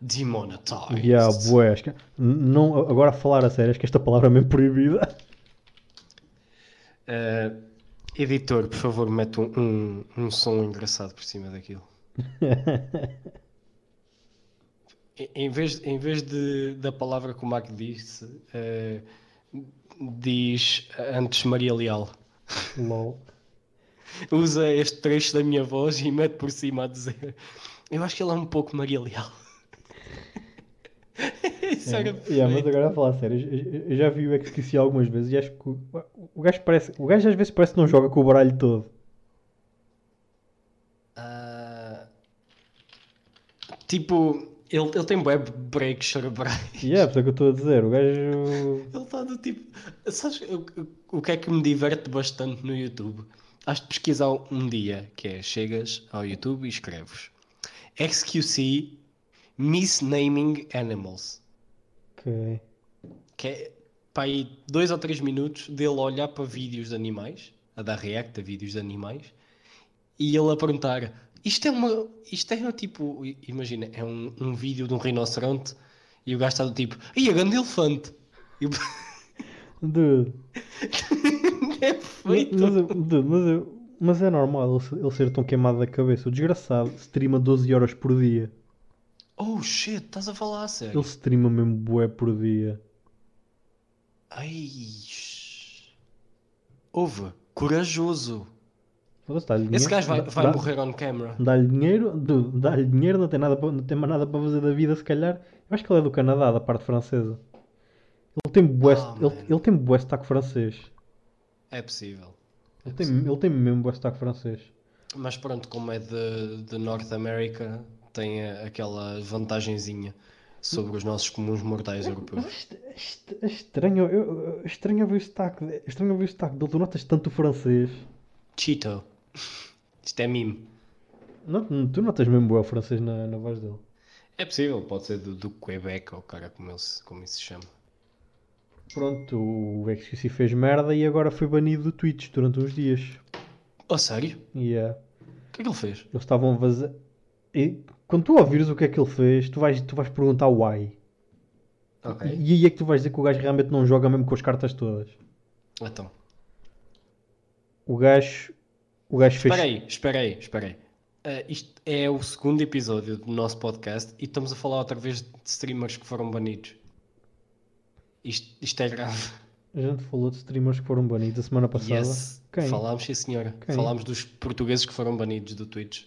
Speaker 1: Demonetized.
Speaker 2: Yeah, bué, acho que- não, agora a falar a sério, acho que esta palavra é meio proibida. <laughs>
Speaker 1: Eh, editor, por favor, mete um, um, um som engraçado por cima daquilo. <laughs> Em- vez, em vez de, da palavra que o Marco disse, eh, diz antes Maria Leal.
Speaker 2: LOL.
Speaker 1: Usa este trecho da minha voz e mete por cima a dizer. Eu acho que ele é um pouco Maria Leal. <laughs> Isso era
Speaker 2: Yeah, mas
Speaker 1: perfeito.
Speaker 2: agora a falar sério, eu, já vi o XQC algumas vezes e acho que o, o gajo parece. O gajo às vezes parece que não joga com o baralho todo.
Speaker 1: Ah, tipo, ele, ele tem web breaks cerebrais.
Speaker 2: E é, é que eu estou a dizer. O gajo.
Speaker 1: Ele está do tipo. Sabes o, o- que é que me diverte bastante no YouTube? Has de pesquisar um dia, que é chegas ao YouTube e escreves XQC Misnaming Animals.
Speaker 2: Ok.
Speaker 1: Que é para aí dois ou três minutos dele olhar para vídeos de animais, a dar react a vídeos de animais, e ele a perguntar: isto é uma. Isto é tipo. Imagina, é um, um vídeo de um rinoceronte e o gajo está do tipo: e a grande elefante. E
Speaker 2: Dude. <laughs>
Speaker 1: é
Speaker 2: Mas,
Speaker 1: feito.
Speaker 2: mas, eu- dude, mas, eu- mas é normal ele, ele ser tão queimado da cabeça. O desgraçado streama 12 horas por dia.
Speaker 1: Oh shit, estás a falar a sério?
Speaker 2: Ele streama mesmo bué por dia.
Speaker 1: Ai. Ouve, corajoso. Esse gajo vai, vai
Speaker 2: dá-
Speaker 1: morrer on camera.
Speaker 2: Dá-lhe dinheiro, dá-lhe dinheiro, não tem, nada não tem mais nada para fazer da vida, se calhar. Eu acho que ele é do Canadá, da parte francesa. Ele tem bué,
Speaker 1: Ah,
Speaker 2: ele, ele tem bué sotaque francês.
Speaker 1: É possível. É
Speaker 2: Ele tem,
Speaker 1: possível.
Speaker 2: ele tem mesmo bué sotaque francês.
Speaker 1: Mas pronto, como é de, de North America, tem aquela vantagenzinha sobre os nossos comuns mortais europeus.
Speaker 2: Est- est- É estranho, eu, é estranho ver o sotaque, é estranho ver o sotaque dele. Tu notas tanto o francês.
Speaker 1: Cheeto. Isto é mime.
Speaker 2: Não, tu notas mesmo o francês na, na voz dele.
Speaker 1: É possível, pode ser do, do Quebec ou cara como, ele, como isso se chama.
Speaker 2: Pronto, o XQC fez merda e agora foi banido do Twitch durante uns dias.
Speaker 1: Oh, sério?
Speaker 2: É.
Speaker 1: O que é que ele fez?
Speaker 2: Eles estavam a vazar. E quando tu ouvires o que é que ele fez, tu vais, tu vais perguntar why.
Speaker 1: Ok.
Speaker 2: E aí é que tu vais dizer que o gajo realmente não joga mesmo com as cartas todas.
Speaker 1: Então.
Speaker 2: O gajo. O gajo fez.
Speaker 1: Espera aí, espera aí, espera aí. Ah, isto é o segundo episódio do nosso podcast e estamos a falar outra vez de streamers que foram banidos. Isto, isto é grave.
Speaker 2: A gente falou de streamers que foram banidos a semana passada.
Speaker 1: Yes.
Speaker 2: Quem?
Speaker 1: Falámos, sim senhora.
Speaker 2: Quem?
Speaker 1: Falámos dos portugueses que foram banidos do Twitch.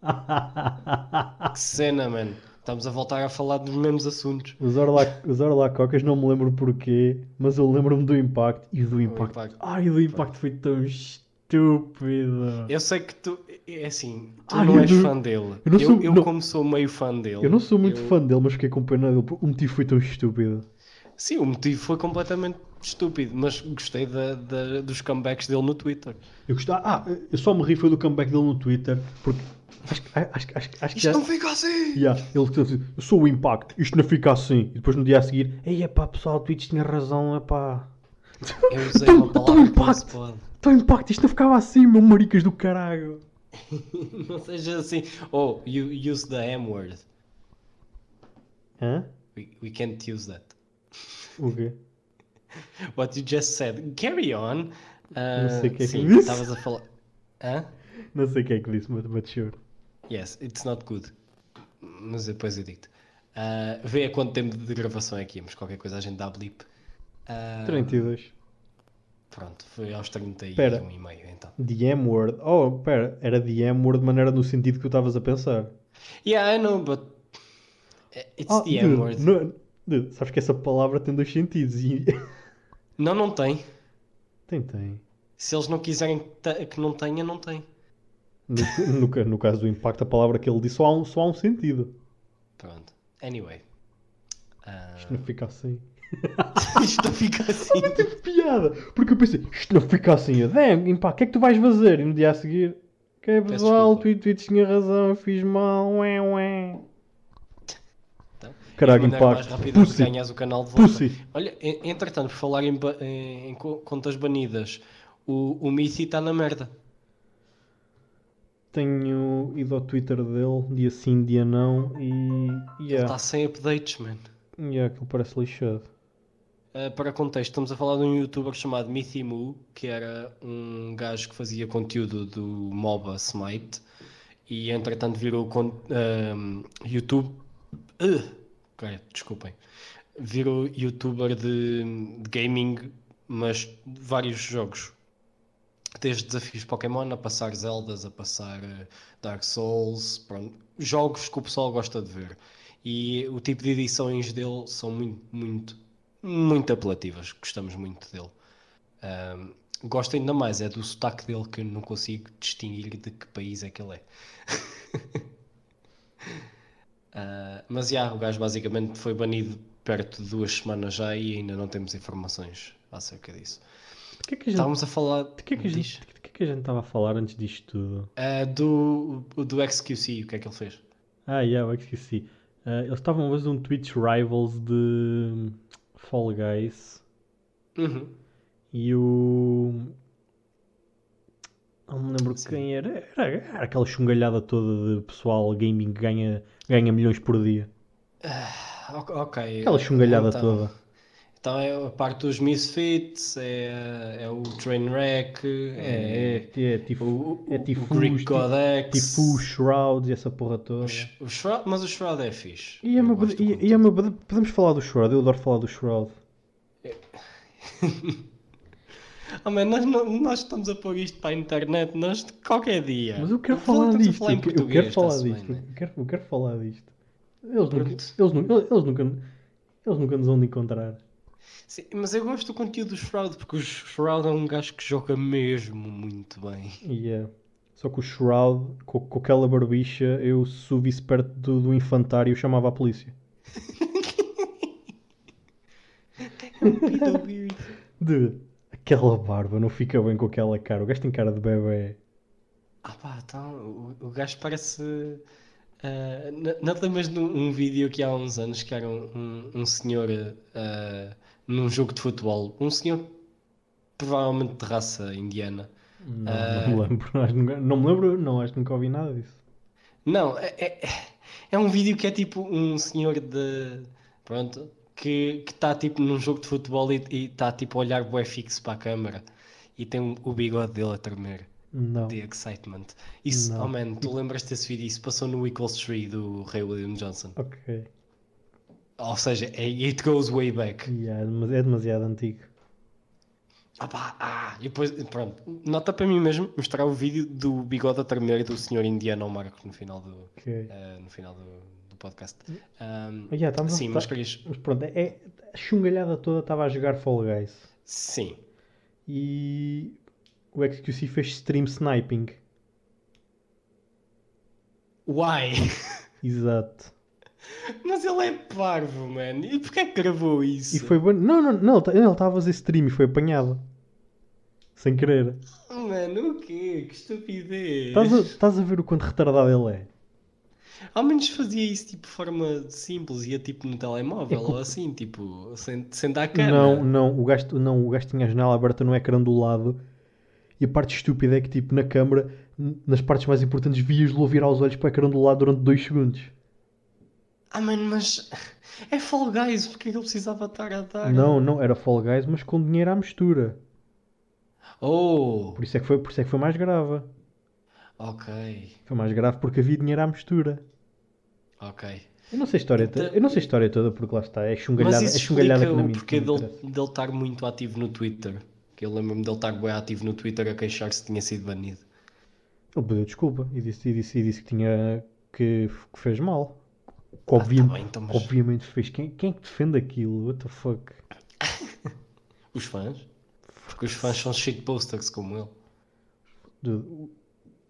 Speaker 1: <laughs> Que cena, man. Estamos a voltar a falar dos mesmos assuntos.
Speaker 2: Os, Orla, os Orlacocas não me lembro porquê, mas eu lembro-me do Impact. E do Impact.
Speaker 1: Impact.
Speaker 2: Ai, do Impact foi tão estúpido.
Speaker 1: Eu sei que tu, é assim, tu
Speaker 2: Ai,
Speaker 1: não
Speaker 2: eu
Speaker 1: és
Speaker 2: não-
Speaker 1: fã dele.
Speaker 2: eu
Speaker 1: Eu,
Speaker 2: não sou-
Speaker 1: eu
Speaker 2: não-
Speaker 1: como sou meio fã dele.
Speaker 2: Eu não sou muito
Speaker 1: eu-
Speaker 2: fã dele, mas fiquei com pena dele. porque O motivo foi tão estúpido.
Speaker 1: Sim, o motivo foi completamente estúpido, mas gostei da- da- dos comebacks dele no Twitter.
Speaker 2: Eu gostava. Ah, eu só me ri foi do comeback dele no Twitter, porque acho, acho, acho, acho, que
Speaker 1: Isto
Speaker 2: já.
Speaker 1: não fica assim!
Speaker 2: Yeah, ele assim, eu sou o Impact, isto não fica assim. E depois no dia a seguir, ei, é pá, pessoal, o Twitch tinha razão, é pá.
Speaker 1: Eu usei uma palavra que não
Speaker 2: Impact.
Speaker 1: se pode.
Speaker 2: Então Impact, isto não ficava assim, meu maricas do caralho. <laughs>
Speaker 1: Não seja assim. Oh, you use the M word.
Speaker 2: Hã?
Speaker 1: We, we can't use that.
Speaker 2: O quê? <laughs>
Speaker 1: What you just said. Carry on. Ah,
Speaker 2: Não sei o que é que
Speaker 1: sim,
Speaker 2: disse.
Speaker 1: estavas a falar. Hã?
Speaker 2: Não sei quem é que disse, mas, mas sure.
Speaker 1: Yes, it's not good. Mas depois eu digo-te. Ah, vê a quanto tempo de gravação é aqui, mas qualquer coisa a gente dá blip. Ah,
Speaker 2: 32.
Speaker 1: Pronto, foi aos 31
Speaker 2: Espera.
Speaker 1: e meio então.
Speaker 2: The M-word. Oh, pera, era the M-word, mas era no sentido que tu estavas a pensar.
Speaker 1: Yeah, I know, but it's
Speaker 2: Ah,
Speaker 1: the M-word.
Speaker 2: dude, sabes que essa palavra tem dois sentidos e...
Speaker 1: Não, não tem.
Speaker 2: tem, tem.
Speaker 1: Se eles não quiserem que não tenha, não tem.
Speaker 2: No, no no caso do impacto, a palavra que ele disse só há um, só há um sentido.
Speaker 1: Pronto. Anyway. Ah,
Speaker 2: Isto não fica assim. <laughs>
Speaker 1: isto não fica assim.
Speaker 2: Teve piada, porque eu pensei, isto não fica assim. "Damn, pá, o que é que tu vais fazer? E no dia a seguir, que é pessoal, tweet, tweet, tinha razão, eu fiz mal, ué, ué.
Speaker 1: Então,
Speaker 2: Caralho,
Speaker 1: maneira mais
Speaker 2: impacto.
Speaker 1: rápida
Speaker 2: Pussy.
Speaker 1: ganhas o canal de volta.
Speaker 2: Pussy.
Speaker 1: Olha, en- entretanto, por falar em, em- em co- contas banidas, o, o Mithi está na merda.
Speaker 2: Tenho ido ao Twitter dele, dia sim, dia não, e.
Speaker 1: Ele
Speaker 2: Yeah,
Speaker 1: está sem updates, man.
Speaker 2: yeah, aquilo parece lixado.
Speaker 1: Uh, para contexto, estamos a falar de um youtuber chamado Mythimu, que era um gajo que fazia conteúdo do MOBA Smite e entretanto virou um, YouTube. Uh, desculpem. Virou youtuber de, de gaming, mas de vários jogos. Desde desafios Pokémon a passar Zeldas, a passar uh, Dark Souls, pronto, jogos que o pessoal gosta de ver. E o tipo de edições dele são muito, muito, muito apelativas. Gostamos muito dele. Ahm, gosto ainda mais, é do sotaque dele que não consigo distinguir de que país é que ele é. <laughs> Ah, mas já, o gajo basicamente foi banido perto de duas semanas já e ainda não temos informações acerca disso.
Speaker 2: Que é que a gente,
Speaker 1: Estávamos a falar
Speaker 2: de que é que a gente, de que é que a gente estava a falar antes disto tudo?
Speaker 1: Ah, do, do XQC, o que é que ele fez?
Speaker 2: Ah, yeah, eu esqueci. Ah, eles estavam a fazer um Twitch Rivals de Fall Guys
Speaker 1: Uhum.
Speaker 2: e o. Não me lembro
Speaker 1: Sim.
Speaker 2: quem era. era. era aquela chungalhada toda de pessoal gaming que ganha, ganha milhões por dia.
Speaker 1: Ok. ok.
Speaker 2: Aquela chungalhada
Speaker 1: Então-
Speaker 2: toda.
Speaker 1: Então é a parte dos Misfits, é, é o Trainwreck, é,
Speaker 2: É, é, tipo,
Speaker 1: o,
Speaker 2: é
Speaker 1: o
Speaker 2: tipo
Speaker 1: Greek
Speaker 2: tipo-
Speaker 1: Codex.
Speaker 2: tipo Shrouds e essa porra toda.
Speaker 1: o o Shroud, mas o Shroud é fixe.
Speaker 2: E, é uma- e- e é uma- podemos falar do Shroud, eu adoro falar do Shroud. <laughs>
Speaker 1: Ah, man, nós, nós estamos a pôr isto para a internet, nós qualquer dia.
Speaker 2: Mas eu quero falar disto,
Speaker 1: falar
Speaker 2: eu, quero falar disto, eu, quero, eu quero falar disto. Eles nunca, eles, nunca, eles, nunca, eles nunca nos vão encontrar.
Speaker 1: Sim, mas eu gosto do conteúdo do Shroud, porque o Shroud é um gajo que joga mesmo muito bem.
Speaker 2: É. Só que o Shroud, com, com aquela barbicha, eu se o visse perto do, do infantário, chamava a polícia. <laughs> De aquela barba não fica bem com aquela cara. O gajo tem cara de bebê.
Speaker 1: Ah pá, então, o, o gajo parece. ah, n- não te lembras de um, vídeo que há uns anos que era um, um, um senhor ah, num jogo de futebol? Um senhor provavelmente de raça indiana.
Speaker 2: Não,
Speaker 1: Ah.
Speaker 2: não me lembro. Não me lembro, não, acho que nunca ouvi nada disso.
Speaker 1: Não, é, é, é um vídeo que é tipo um senhor de. Pronto. Que está tipo num jogo de futebol e está tipo a olhar bué fixo para a câmara e tem o- bigode dele a tremer.
Speaker 2: Não.
Speaker 1: The excitement. Isso,
Speaker 2: Não.
Speaker 1: oh man, tu lembras desse vídeo? Isso passou no Equals 3 do Ray William Johnson.
Speaker 2: Ok.
Speaker 1: Ou seja, é- it goes way back.
Speaker 2: Yeah, mas é demasiado antigo.
Speaker 1: Ah pá, ah, e depois, pronto, nota para mim mesmo mostrar o vídeo do bigode a tremer do senhor indiano ao Marco no final do,
Speaker 2: Ok.
Speaker 1: eh, no final do, do podcast. Um,
Speaker 2: Ah, yeah, a
Speaker 1: sim, mas querias.
Speaker 2: Mas pronto, é, é- a chungalhada toda estava a jogar Fall Guys.
Speaker 1: Sim.
Speaker 2: E o XQC fez stream sniping.
Speaker 1: Why? <laughs>
Speaker 2: Exato.
Speaker 1: Mas ele é parvo, man. E porquê que gravou isso?
Speaker 2: E foi. Não, não, não, ele estava a fazer stream e foi apanhado. Sem querer.
Speaker 1: Mano, o quê? Que estupidez.
Speaker 2: Estás a, estás a ver o quanto retardado ele é?
Speaker 1: Ao menos fazia isso tipo de forma simples, ia tipo no telemóvel
Speaker 2: É co-
Speaker 1: ou assim, tipo, sem, sem dar cana.
Speaker 2: Não, não, o gajo, não, o gajo tinha a janela aberta no ecrã do lado. E a parte estúpida é que, tipo, na câmara, nas partes mais importantes, vias-lo virar os olhos para o ecrã do lado durante 2 segundos.
Speaker 1: Ah, mano, mas <laughs> é Fall Guys, porque é que ele precisava estar a dar?
Speaker 2: Não, não, era Fall Guys, mas com dinheiro à mistura.
Speaker 1: Oh,
Speaker 2: Por isso é que foi, por isso é que foi mais grave.
Speaker 1: ok,
Speaker 2: Foi mais grave porque havia dinheiro à mistura.
Speaker 1: ok.
Speaker 2: Eu não sei a história,
Speaker 1: Então-
Speaker 2: eu não sei a história toda porque lá está, é chungalhada,
Speaker 1: Mas isso
Speaker 2: é chungalhada que
Speaker 1: o
Speaker 2: me
Speaker 1: porquê dele, dele estar muito ativo no Twitter. Que eu lembro-me dele estar bem ativo no Twitter a queixar-se que tinha sido banido.
Speaker 2: Ele pediu desculpa e disse, e disse, e disse que tinha que, que fez mal. Que
Speaker 1: Ah, tá bem, então, mas
Speaker 2: Obviamente fez. Quem, quem é que defende aquilo? What the fuck? <laughs>
Speaker 1: os fãs? Porque os fãs são shitposters como ele.
Speaker 2: Dude,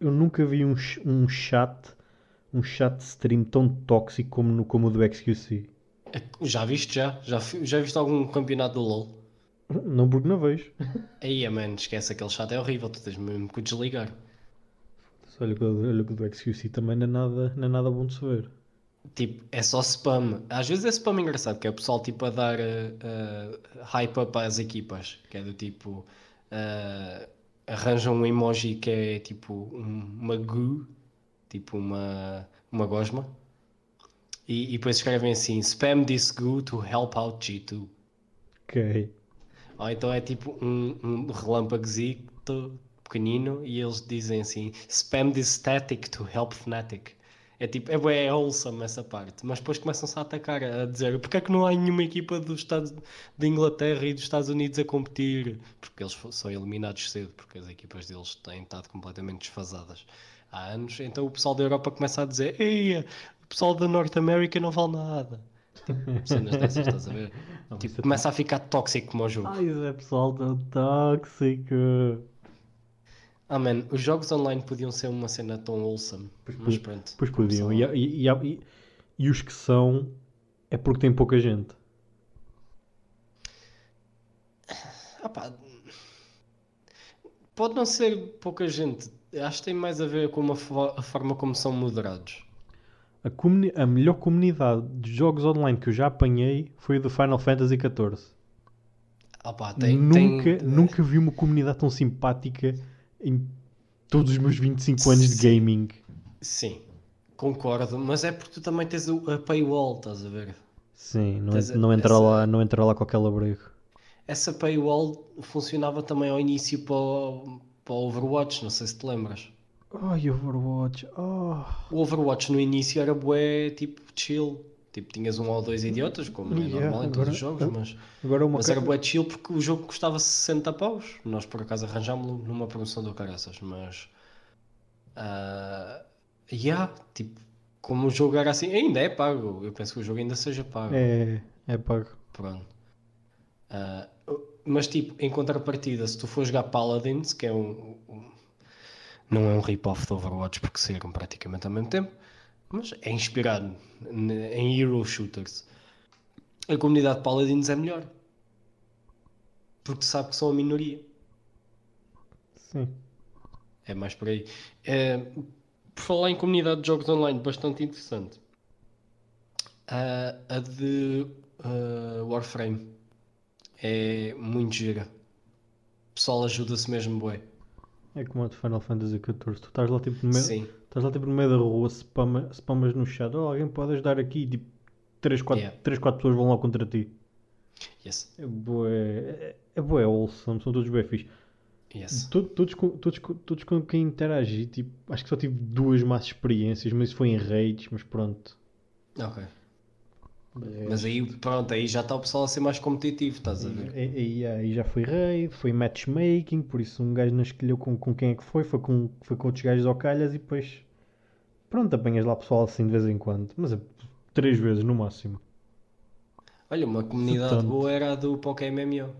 Speaker 2: Eu nunca vi um, um chat um chat stream tão tóxico como, no, como o do XQC.
Speaker 1: É Já viste já? Já, já viste algum campeonato do LoL?
Speaker 2: Não porque não vejo. <laughs>
Speaker 1: Aí, man, esquece aquele chat, é horrível, tu tens mesmo que desligar.
Speaker 2: Olha olha que o do XQC também não é nada, não é nada bom de se ver.
Speaker 1: Tipo, é só spam. Às vezes é spam engraçado, que é o pessoal tipo a dar eh, hype up às equipas. Que é do tipo. eh, arranjam um emoji que é tipo um- uma goo, tipo uma, uma gosma. E, e depois escrevem assim: Spam this goo to help out G2.
Speaker 2: Ok.
Speaker 1: Ou então é tipo um, um relâmpagozito pequenino e eles dizem assim: Spam this static to help Fnatic. É tipo, é bem wholesome essa parte, mas depois começam-se a atacar, a dizer porque é que não há nenhuma equipa dos Estados de Inglaterra e dos Estados Unidos a competir? Porque eles são eliminados cedo, porque as equipas deles têm estado completamente desfasadas há anos. Então o pessoal da Europa começa a dizer: Ei, o pessoal da Norte América não vale nada. Tipo, <laughs> cenas dessas, estás a ver?
Speaker 2: Não,
Speaker 1: Tipo,
Speaker 2: é
Speaker 1: começa a ficar tóxico como o jogo.
Speaker 2: Ai, é pessoal tão tóxico.
Speaker 1: Ah, man, os jogos online podiam ser uma cena tão wholesome, mas
Speaker 2: podia-
Speaker 1: pronto.
Speaker 2: Pois podiam. E, e, e, e- os que são é porque tem pouca gente.
Speaker 1: Ah, pá, Pode não ser pouca gente, acho que tem mais a ver com a forma como são moderados.
Speaker 2: A, a melhor comunidade de jogos online que eu já apanhei foi a do Final Fantasy XIV.
Speaker 1: Ah, pá, tem,
Speaker 2: nunca,
Speaker 1: tem-
Speaker 2: nunca vi uma comunidade tão simpática em todos os meus 25 anos de gaming.
Speaker 1: Sim, concordo, mas é porque tu também tens a paywall, estás a ver?
Speaker 2: Sim, não,
Speaker 1: Tens
Speaker 2: não, entra
Speaker 1: essa-
Speaker 2: lá, não entra lá qualquer labrego.
Speaker 1: Essa paywall funcionava também ao início para o, para o Overwatch, não sei se te lembras.
Speaker 2: Ai, Overwatch. Oh.
Speaker 1: O Overwatch no início era bué, tipo, chill. Tipo, tinhas um ou dois idiotas, como é
Speaker 2: Yeah,
Speaker 1: normal em todos
Speaker 2: agora-
Speaker 1: os jogos, mas,
Speaker 2: Agora uma
Speaker 1: mas
Speaker 2: ca-
Speaker 1: era bué chill porque o jogo custava 60 paus. Nós, por acaso, arranjámos-lo numa promoção do Caraças, mas... ah, yeah, tipo, como o jogo era assim, ainda é pago. Eu penso que o jogo ainda seja pago.
Speaker 2: É, é pago.
Speaker 1: Pronto. Ah, mas tipo, em contrapartida, se tu for jogar Paladins, que é um. um- não é um rip-off do Overwatch porque saíram praticamente ao mesmo tempo, mas é inspirado em Hero Shooters. A comunidade Paladins é melhor. Porque sabe que são a minoria.
Speaker 2: Sim.
Speaker 1: É mais por aí. É, por falar em comunidade de jogos online, bastante interessante. A de ah, Warframe é muito gira. O pessoal ajuda-se mesmo, bué.
Speaker 2: É como a de Final Fantasy XIV. Tu estás lá tipo no meio,
Speaker 1: Sim,
Speaker 2: estás lá, tipo, no meio da rua, spama, spamas no chat. Oh, alguém pode ajudar aqui? E, tipo, 3, 4,
Speaker 1: Yeah.
Speaker 2: 3, 4 pessoas vão lá contra ti.
Speaker 1: yes,
Speaker 2: É bué. É, é bué wholesome, são todos bué fixe.
Speaker 1: yes.
Speaker 2: To- Todos, com, todos, com- todos com quem interagi, tipo, acho que só tive duas más experiências, mas isso foi em raids, mas pronto.
Speaker 1: Ok.
Speaker 2: É,
Speaker 1: Mas aí, pronto, aí já está o pessoal a ser mais competitivo, estás a ver?
Speaker 2: Aí, aí- aí já foi raid, foi matchmaking, por isso um gajo não escolheu com, com quem é que foi, foi com, foi com outros gajos ao calhas e depois pronto, apanhas lá pessoal assim de vez em quando, mas é três vezes no máximo.
Speaker 1: Olha, uma comunidade boa era a do PokéMMO.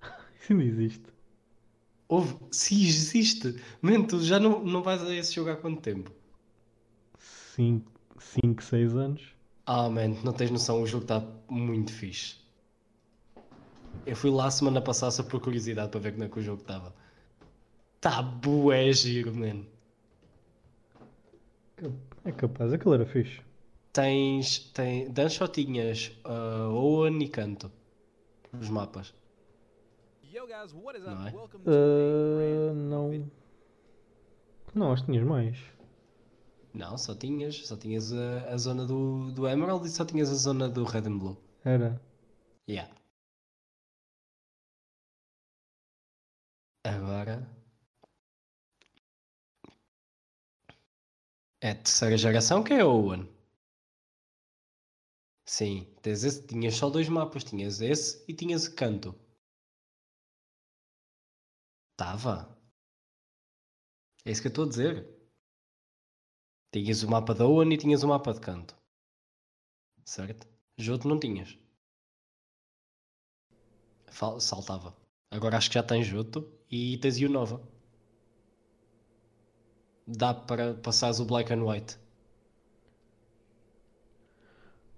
Speaker 1: <laughs>
Speaker 2: Isso ainda existe.
Speaker 1: Houve, se existe, man, tu já não, não vais a esse jogo há quanto tempo?
Speaker 2: 5, 6 anos.
Speaker 1: Ah, man, não tens noção, o jogo está muito fixe. Eu fui lá semana passada só por curiosidade para ver como é que o jogo estava. Tá bué giro, man.
Speaker 2: É capaz, aquilo era fixe.
Speaker 1: Tens, tem, dan só tinhas uh, Owen e Canto. Os mapas.
Speaker 3: Yo guys, what is up?
Speaker 1: Não é?
Speaker 3: New
Speaker 2: não. Não, acho que tinhas mais.
Speaker 1: Não, só tinhas, só tinhas a, a zona do, do Emerald e só tinhas a zona do Red and Blue.
Speaker 2: Era.
Speaker 1: Yeah. Agora. É a terceira geração que é Owen. Sim, tens esse, tinhas só dois mapas, tinhas esse e tinhas Canto. Estava. É isso que eu estou a dizer. Tinhas o mapa da ONU e tinhas o mapa de canto. Certo? Joto não tinhas. Fal- Saltava. Agora acho que já tens Joto e tens o Nova. Dá para passares o Black and White.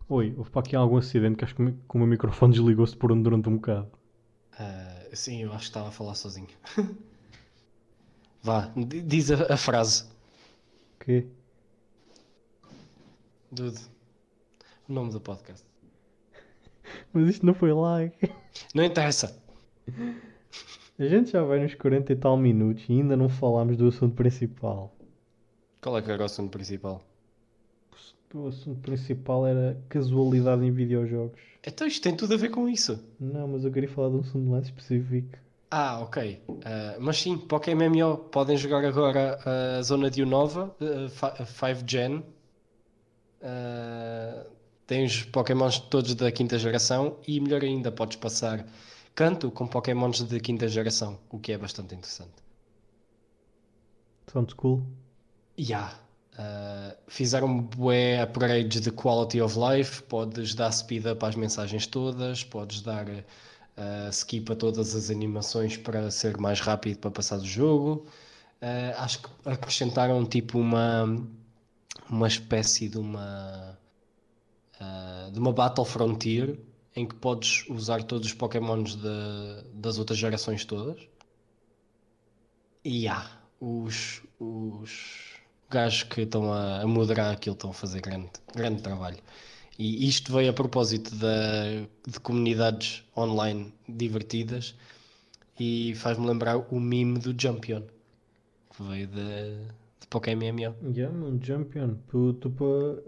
Speaker 2: Oi, houve para aqui algum acidente que acho que o meu microfone desligou-se por um durante um bocado.
Speaker 1: Ah, sim, eu acho que estava a falar sozinho. <laughs> Vá, di- diz a, a frase.
Speaker 2: Que?
Speaker 1: Dude. O nome do podcast.
Speaker 2: Mas isto não foi like.
Speaker 1: Não interessa.
Speaker 2: A gente já vai nos 40 e tal minutos e ainda não falámos do assunto principal.
Speaker 1: Qual é que era o assunto principal?
Speaker 2: O assunto principal era casualidade em videojogos.
Speaker 1: Então isto tem tudo a ver com isso.
Speaker 2: Não, mas eu queria falar de um assunto mais específico.
Speaker 1: Ah, ok. Ah, mas sim, Pokémon MMO podem jogar agora a zona de Unova, 5 Gen. Tem os Pokémons todos da quinta geração e melhor ainda, podes passar canto com Pokémons de quinta geração, o que é bastante interessante.
Speaker 2: Sounds cool.
Speaker 1: Yeah. Uh, fizeram bué upgrades de quality of life, podes dar speed up às mensagens todas, podes dar uh, skip a todas as animações para ser mais rápido para passar do jogo. Uh, acho que acrescentaram tipo uma uma espécie de uma uh, de uma Battle Frontier em que podes usar todos os Pokémons de- das outras gerações todas. E há os, os gajos que estão a, a moderar aquilo estão a fazer grande, grande trabalho. E isto veio a propósito da, de comunidades online divertidas e faz-me lembrar o meme do Jumpion, que veio de, de Pokémon MMO.
Speaker 2: Yeah, um champion. Tu, tu pa-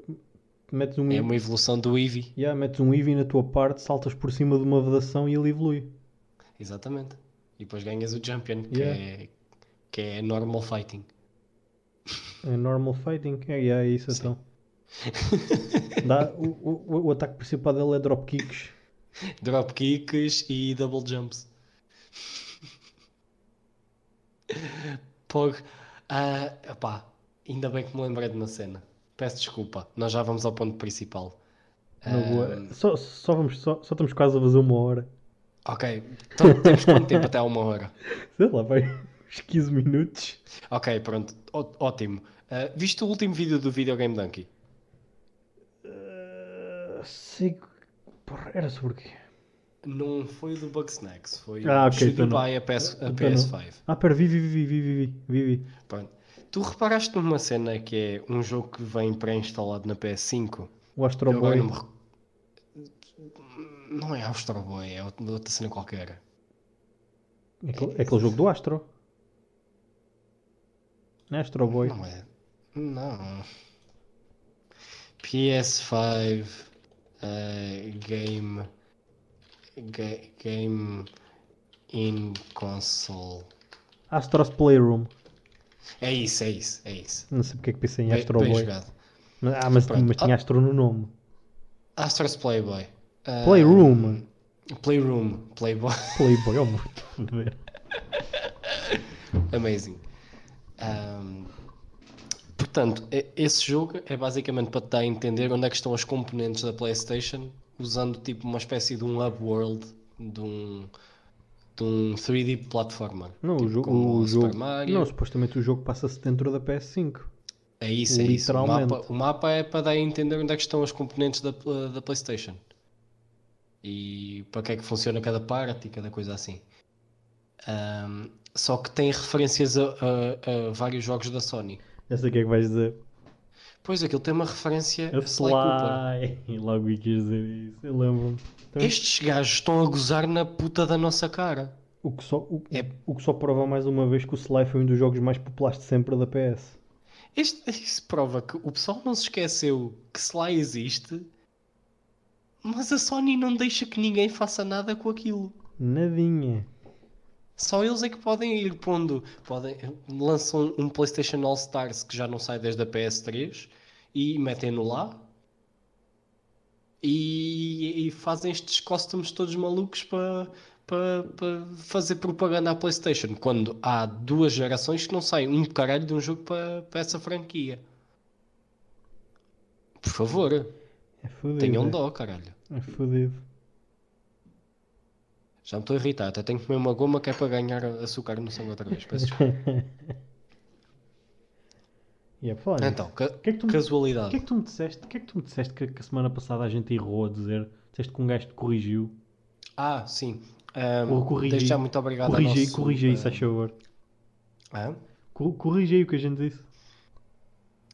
Speaker 2: metes um
Speaker 1: É uma evolução do Eevee,
Speaker 2: Yeah, metes um Eevee na tua parte, saltas por cima de uma vedação e ele evolui.
Speaker 1: exatamente. E depois ganhas o Champion, que,
Speaker 2: Yeah.
Speaker 1: é, que é normal fighting.
Speaker 2: É normal fighting. É, yeah, é isso então. Dá, o, o, o ataque principal dele é dropkicks.
Speaker 1: Dropkicks e double jumps. Pog. Ah, epá, ainda bem que me lembrei de uma cena. Peço desculpa, nós já vamos ao ponto principal. Ah,
Speaker 2: Só, só, vamos, só, só estamos quase a fazer uma hora.
Speaker 1: ok, então temos quanto tempo até uma hora? <laughs>
Speaker 2: Sei lá, vai uns 15 minutos.
Speaker 1: Ok, pronto, ó- ótimo. Ah, viste o último vídeo do Videogame Donkey?
Speaker 2: Ah, sei. Porra, era sobre o quê?
Speaker 1: Não foi o do Bugsnax, foi
Speaker 2: ah,
Speaker 1: okay,
Speaker 2: do então
Speaker 1: Dubai a, PS, a
Speaker 2: então
Speaker 1: PS5.
Speaker 2: Ah, pera, vi, vi, vi, vi, vi, vi.
Speaker 1: Pronto. Tu reparaste numa cena que é um jogo que vem pré-instalado na PS5?
Speaker 2: O Astro Boy?
Speaker 1: Não, me... não, é Astro Boy, é outra cena qualquer.
Speaker 2: É aquele, é aquele jogo do Astro. Não é Astro Boy?
Speaker 1: Não é. Não. PS5 uh, eh, Game Game in Console.
Speaker 2: Astro's Playroom.
Speaker 1: É isso, é isso, é isso.
Speaker 2: Não sei porque é que pensei em
Speaker 1: Bem,
Speaker 2: Astro
Speaker 1: bem
Speaker 2: Boy.
Speaker 1: jogado.
Speaker 2: Ah, mas,
Speaker 1: Pronto.
Speaker 2: mas tinha Astro no nome.
Speaker 1: Astro's Playboy. Eh,
Speaker 2: Playroom.
Speaker 1: Playroom. Playboy. <laughs>
Speaker 2: Playboy, oh, muito foder.
Speaker 1: Amazing. Ahm, portanto, esse jogo é basicamente para te dar a entender onde é que estão as componentes da PlayStation, usando tipo uma espécie de um hub world, de um, de um 3D platformer.
Speaker 2: Não,
Speaker 1: tipo
Speaker 2: o, jogo, o jogo. Não, supostamente o jogo passa-se dentro da PS5.
Speaker 1: É isso, é isso. O mapa, o mapa é para dar a entender onde é que estão as componentes da, da PlayStation. E para que é que funciona cada parte e cada coisa assim. Ahm, só que tem referências a, a- a vários jogos da Sony.
Speaker 2: O que é que vais dizer.
Speaker 1: Pois aquilo tem uma referência
Speaker 2: A
Speaker 1: a Sly Cooper. <laughs>
Speaker 2: Logo ia dizer isso. Eu lembro-me. Também-
Speaker 1: Estes gajos estão a gozar na puta da nossa cara.
Speaker 2: O que, só, o,
Speaker 1: É-
Speaker 2: o que só prova mais uma vez que o Sly foi um dos jogos mais populares de sempre da PS.
Speaker 1: Este, isso prova que o pessoal não se esqueceu que Sly existe, mas a Sony não deixa que ninguém faça nada com aquilo.
Speaker 2: Nadinha.
Speaker 1: Só eles é que podem ir pondo. Podem, lançam um PlayStation All Stars que já não sai desde a PS3 e metem-no lá. E, e fazem estes costumes todos malucos para para para fazer propaganda à PlayStation quando há duas gerações que não saem um caralho de um jogo para para essa franquia. Por favor,
Speaker 2: É fodido.
Speaker 1: tenham
Speaker 2: é.
Speaker 1: dó, caralho.
Speaker 2: É fodido.
Speaker 1: Já me estou a irritar, até tenho que comer uma goma que é para ganhar açúcar no sangue outra vez. Peço desculpa. <laughs>
Speaker 2: E é falar.
Speaker 1: Então, ca-
Speaker 2: que é que tu me- O
Speaker 1: casualidade.
Speaker 2: que é que tu me disseste? O que é que tu me disseste que, que a semana passada a gente errou a dizer? Disseste que um gajo te corrigiu.
Speaker 1: Ah, sim.
Speaker 2: Ou corrigi.
Speaker 1: já muito obrigado
Speaker 2: Corrigi,
Speaker 1: nosso,
Speaker 2: corrigi isso,
Speaker 1: ah,
Speaker 2: faz favor. Corrigi o que a gente disse.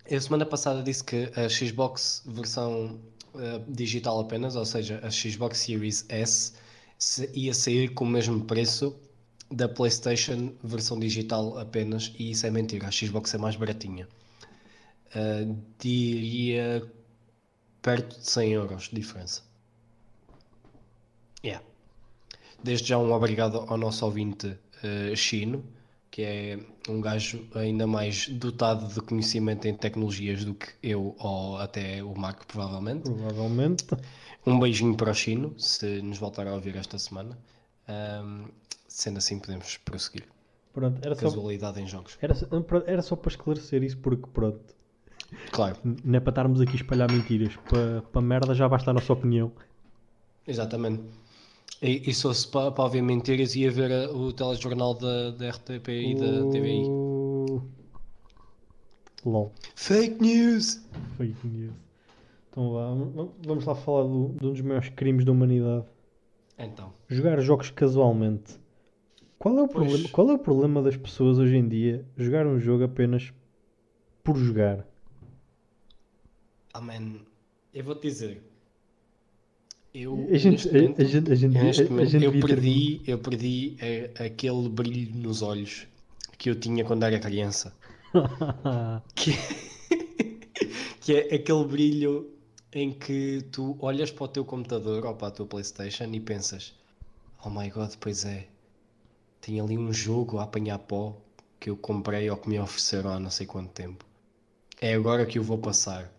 Speaker 1: Eu semana passada disse que a Xbox versão eh, digital apenas, ou seja, a Xbox Series S, ia sair com o mesmo preço da PlayStation versão digital apenas, e isso é mentira, a Xbox é mais baratinha. Eh, diria perto de 100 euros de diferença. Yeah. Desde já um obrigado ao nosso ouvinte eh, Chino, que é um gajo ainda mais dotado de conhecimento em tecnologias do que eu ou até o Marco, provavelmente.
Speaker 2: Provavelmente.
Speaker 1: Um beijinho para o Chino, se nos voltar a ouvir esta semana. Ahm, sendo assim, podemos prosseguir.
Speaker 2: Pronto, era só,
Speaker 1: Casualidade em jogos.
Speaker 2: era, só- era só para esclarecer isso, porque pronto.
Speaker 1: Claro,
Speaker 2: Não é para estarmos aqui a espalhar mentiras. Para, para merda já basta a nossa opinião.
Speaker 1: exatamente. E, e se fosse para, para ouvir mentiras, ia ver o telejornal da, da RTP e da TVI.
Speaker 2: Uh, LOL.
Speaker 1: Fake news!
Speaker 2: Fake news. Então vá, vamos lá falar do, de um dos maiores crimes da humanidade.
Speaker 1: Então,
Speaker 2: Jogar jogos casualmente. Qual é, o
Speaker 1: Pois.
Speaker 2: problema, qual é o problema das pessoas hoje em dia jogar um jogo apenas por jogar?
Speaker 1: ah man, eu vou-te dizer. Eu,
Speaker 2: A gente,
Speaker 1: momento-
Speaker 2: a gente, a gente,
Speaker 1: Eu,
Speaker 2: a- gente ter-
Speaker 1: perdi, eu perdi eh, aquele brilho nos olhos que eu tinha quando era criança. <laughs> Que, <laughs> que é aquele brilho em que tu olhas para o teu computador ou para a tua Playstation e pensas Oh my god, pois é. Tem ali um jogo a apanhar pó Que eu comprei ou que me ofereceram há não sei quanto tempo. É agora que eu vou passar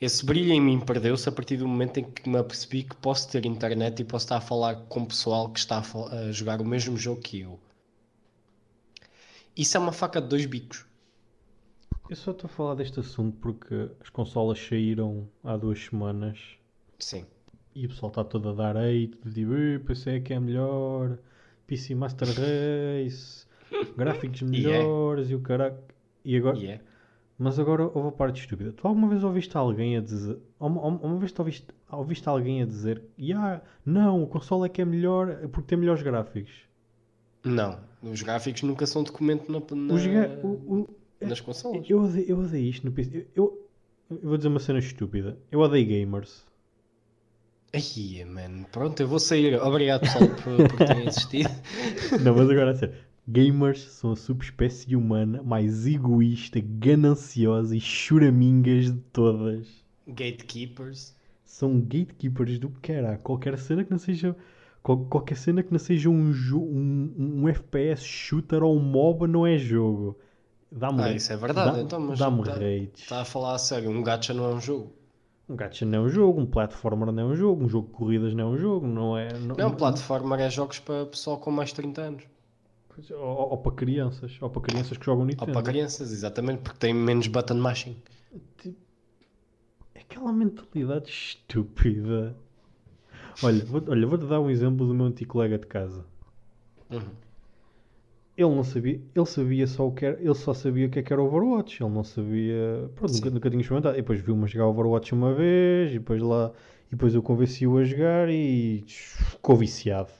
Speaker 1: Esse brilho em mim perdeu-se a partir do momento em que me apercebi que posso ter internet e posso estar a falar com pessoal que está a, a jogar o mesmo jogo que eu Isso é uma faca de dois bicos
Speaker 2: Eu só estou a falar deste assunto porque as consolas saíram há duas semanas
Speaker 1: Sim
Speaker 2: e o pessoal está todo a dar hate, tipo, "Eh, PC é que é melhor, PC Master Race, <laughs> gráficos
Speaker 1: é.
Speaker 2: melhores e o caraca. E agora,
Speaker 1: E é
Speaker 2: Mas agora houve a parte estúpida. Tu alguma vez ouviste alguém a dizer. Uma, uma vez ouviste, ouviste alguém a dizer. "Ya, não, o console é que é melhor porque tem melhores gráficos.
Speaker 1: Não, os gráficos nunca são documento na, na-
Speaker 2: o- o-
Speaker 1: nas consolas.
Speaker 2: eu, odeio, eu odeio isto no PC. Eu, eu, eu vou dizer uma cena estúpida. Eu odeio gamers.
Speaker 1: Ai, man, pronto, eu vou sair. Obrigado, pessoal, por, por terem <laughs> assistido.
Speaker 2: Não, mas agora a sério. Gamers são a subespécie humana mais egoísta, gananciosa e choramingas de todas.
Speaker 1: Gatekeepers.
Speaker 2: são gatekeepers do caralho. Qualquer cena que não seja. qual- Qualquer cena que não seja um, um, um FPS shooter ou um MOBA não é jogo. Dá-me
Speaker 1: Ah, isso é verdade,
Speaker 2: dá-
Speaker 1: então, mas
Speaker 2: Dá-me
Speaker 1: tá-
Speaker 2: rates.
Speaker 1: Está a falar a sério, um gacha não é um jogo.
Speaker 2: Um gacha não é um jogo, um platformer não é um jogo, um jogo de corridas não é um jogo, não é. Não,
Speaker 1: Não, plataforma é jogos para pessoal com mais de 30 anos.
Speaker 2: Ou, ou para crianças, ou para crianças que jogam
Speaker 1: Ou
Speaker 2: Nintendo.
Speaker 1: para crianças, exatamente, porque tem menos button mashing.
Speaker 2: É Aquela mentalidade estúpida. Olha, vou, olha, vou-te dar um exemplo do meu antigo colega de casa.
Speaker 1: Uhum.
Speaker 2: Ele não sabia, ele sabia só o que era, ele só sabia o que é que era Overwatch, ele não sabia, pronto, nunca, nunca tinha experimentado. E depois viu-me jogar Overwatch uma vez, e depois lá, e depois eu convenci-o a jogar e ficou viciado.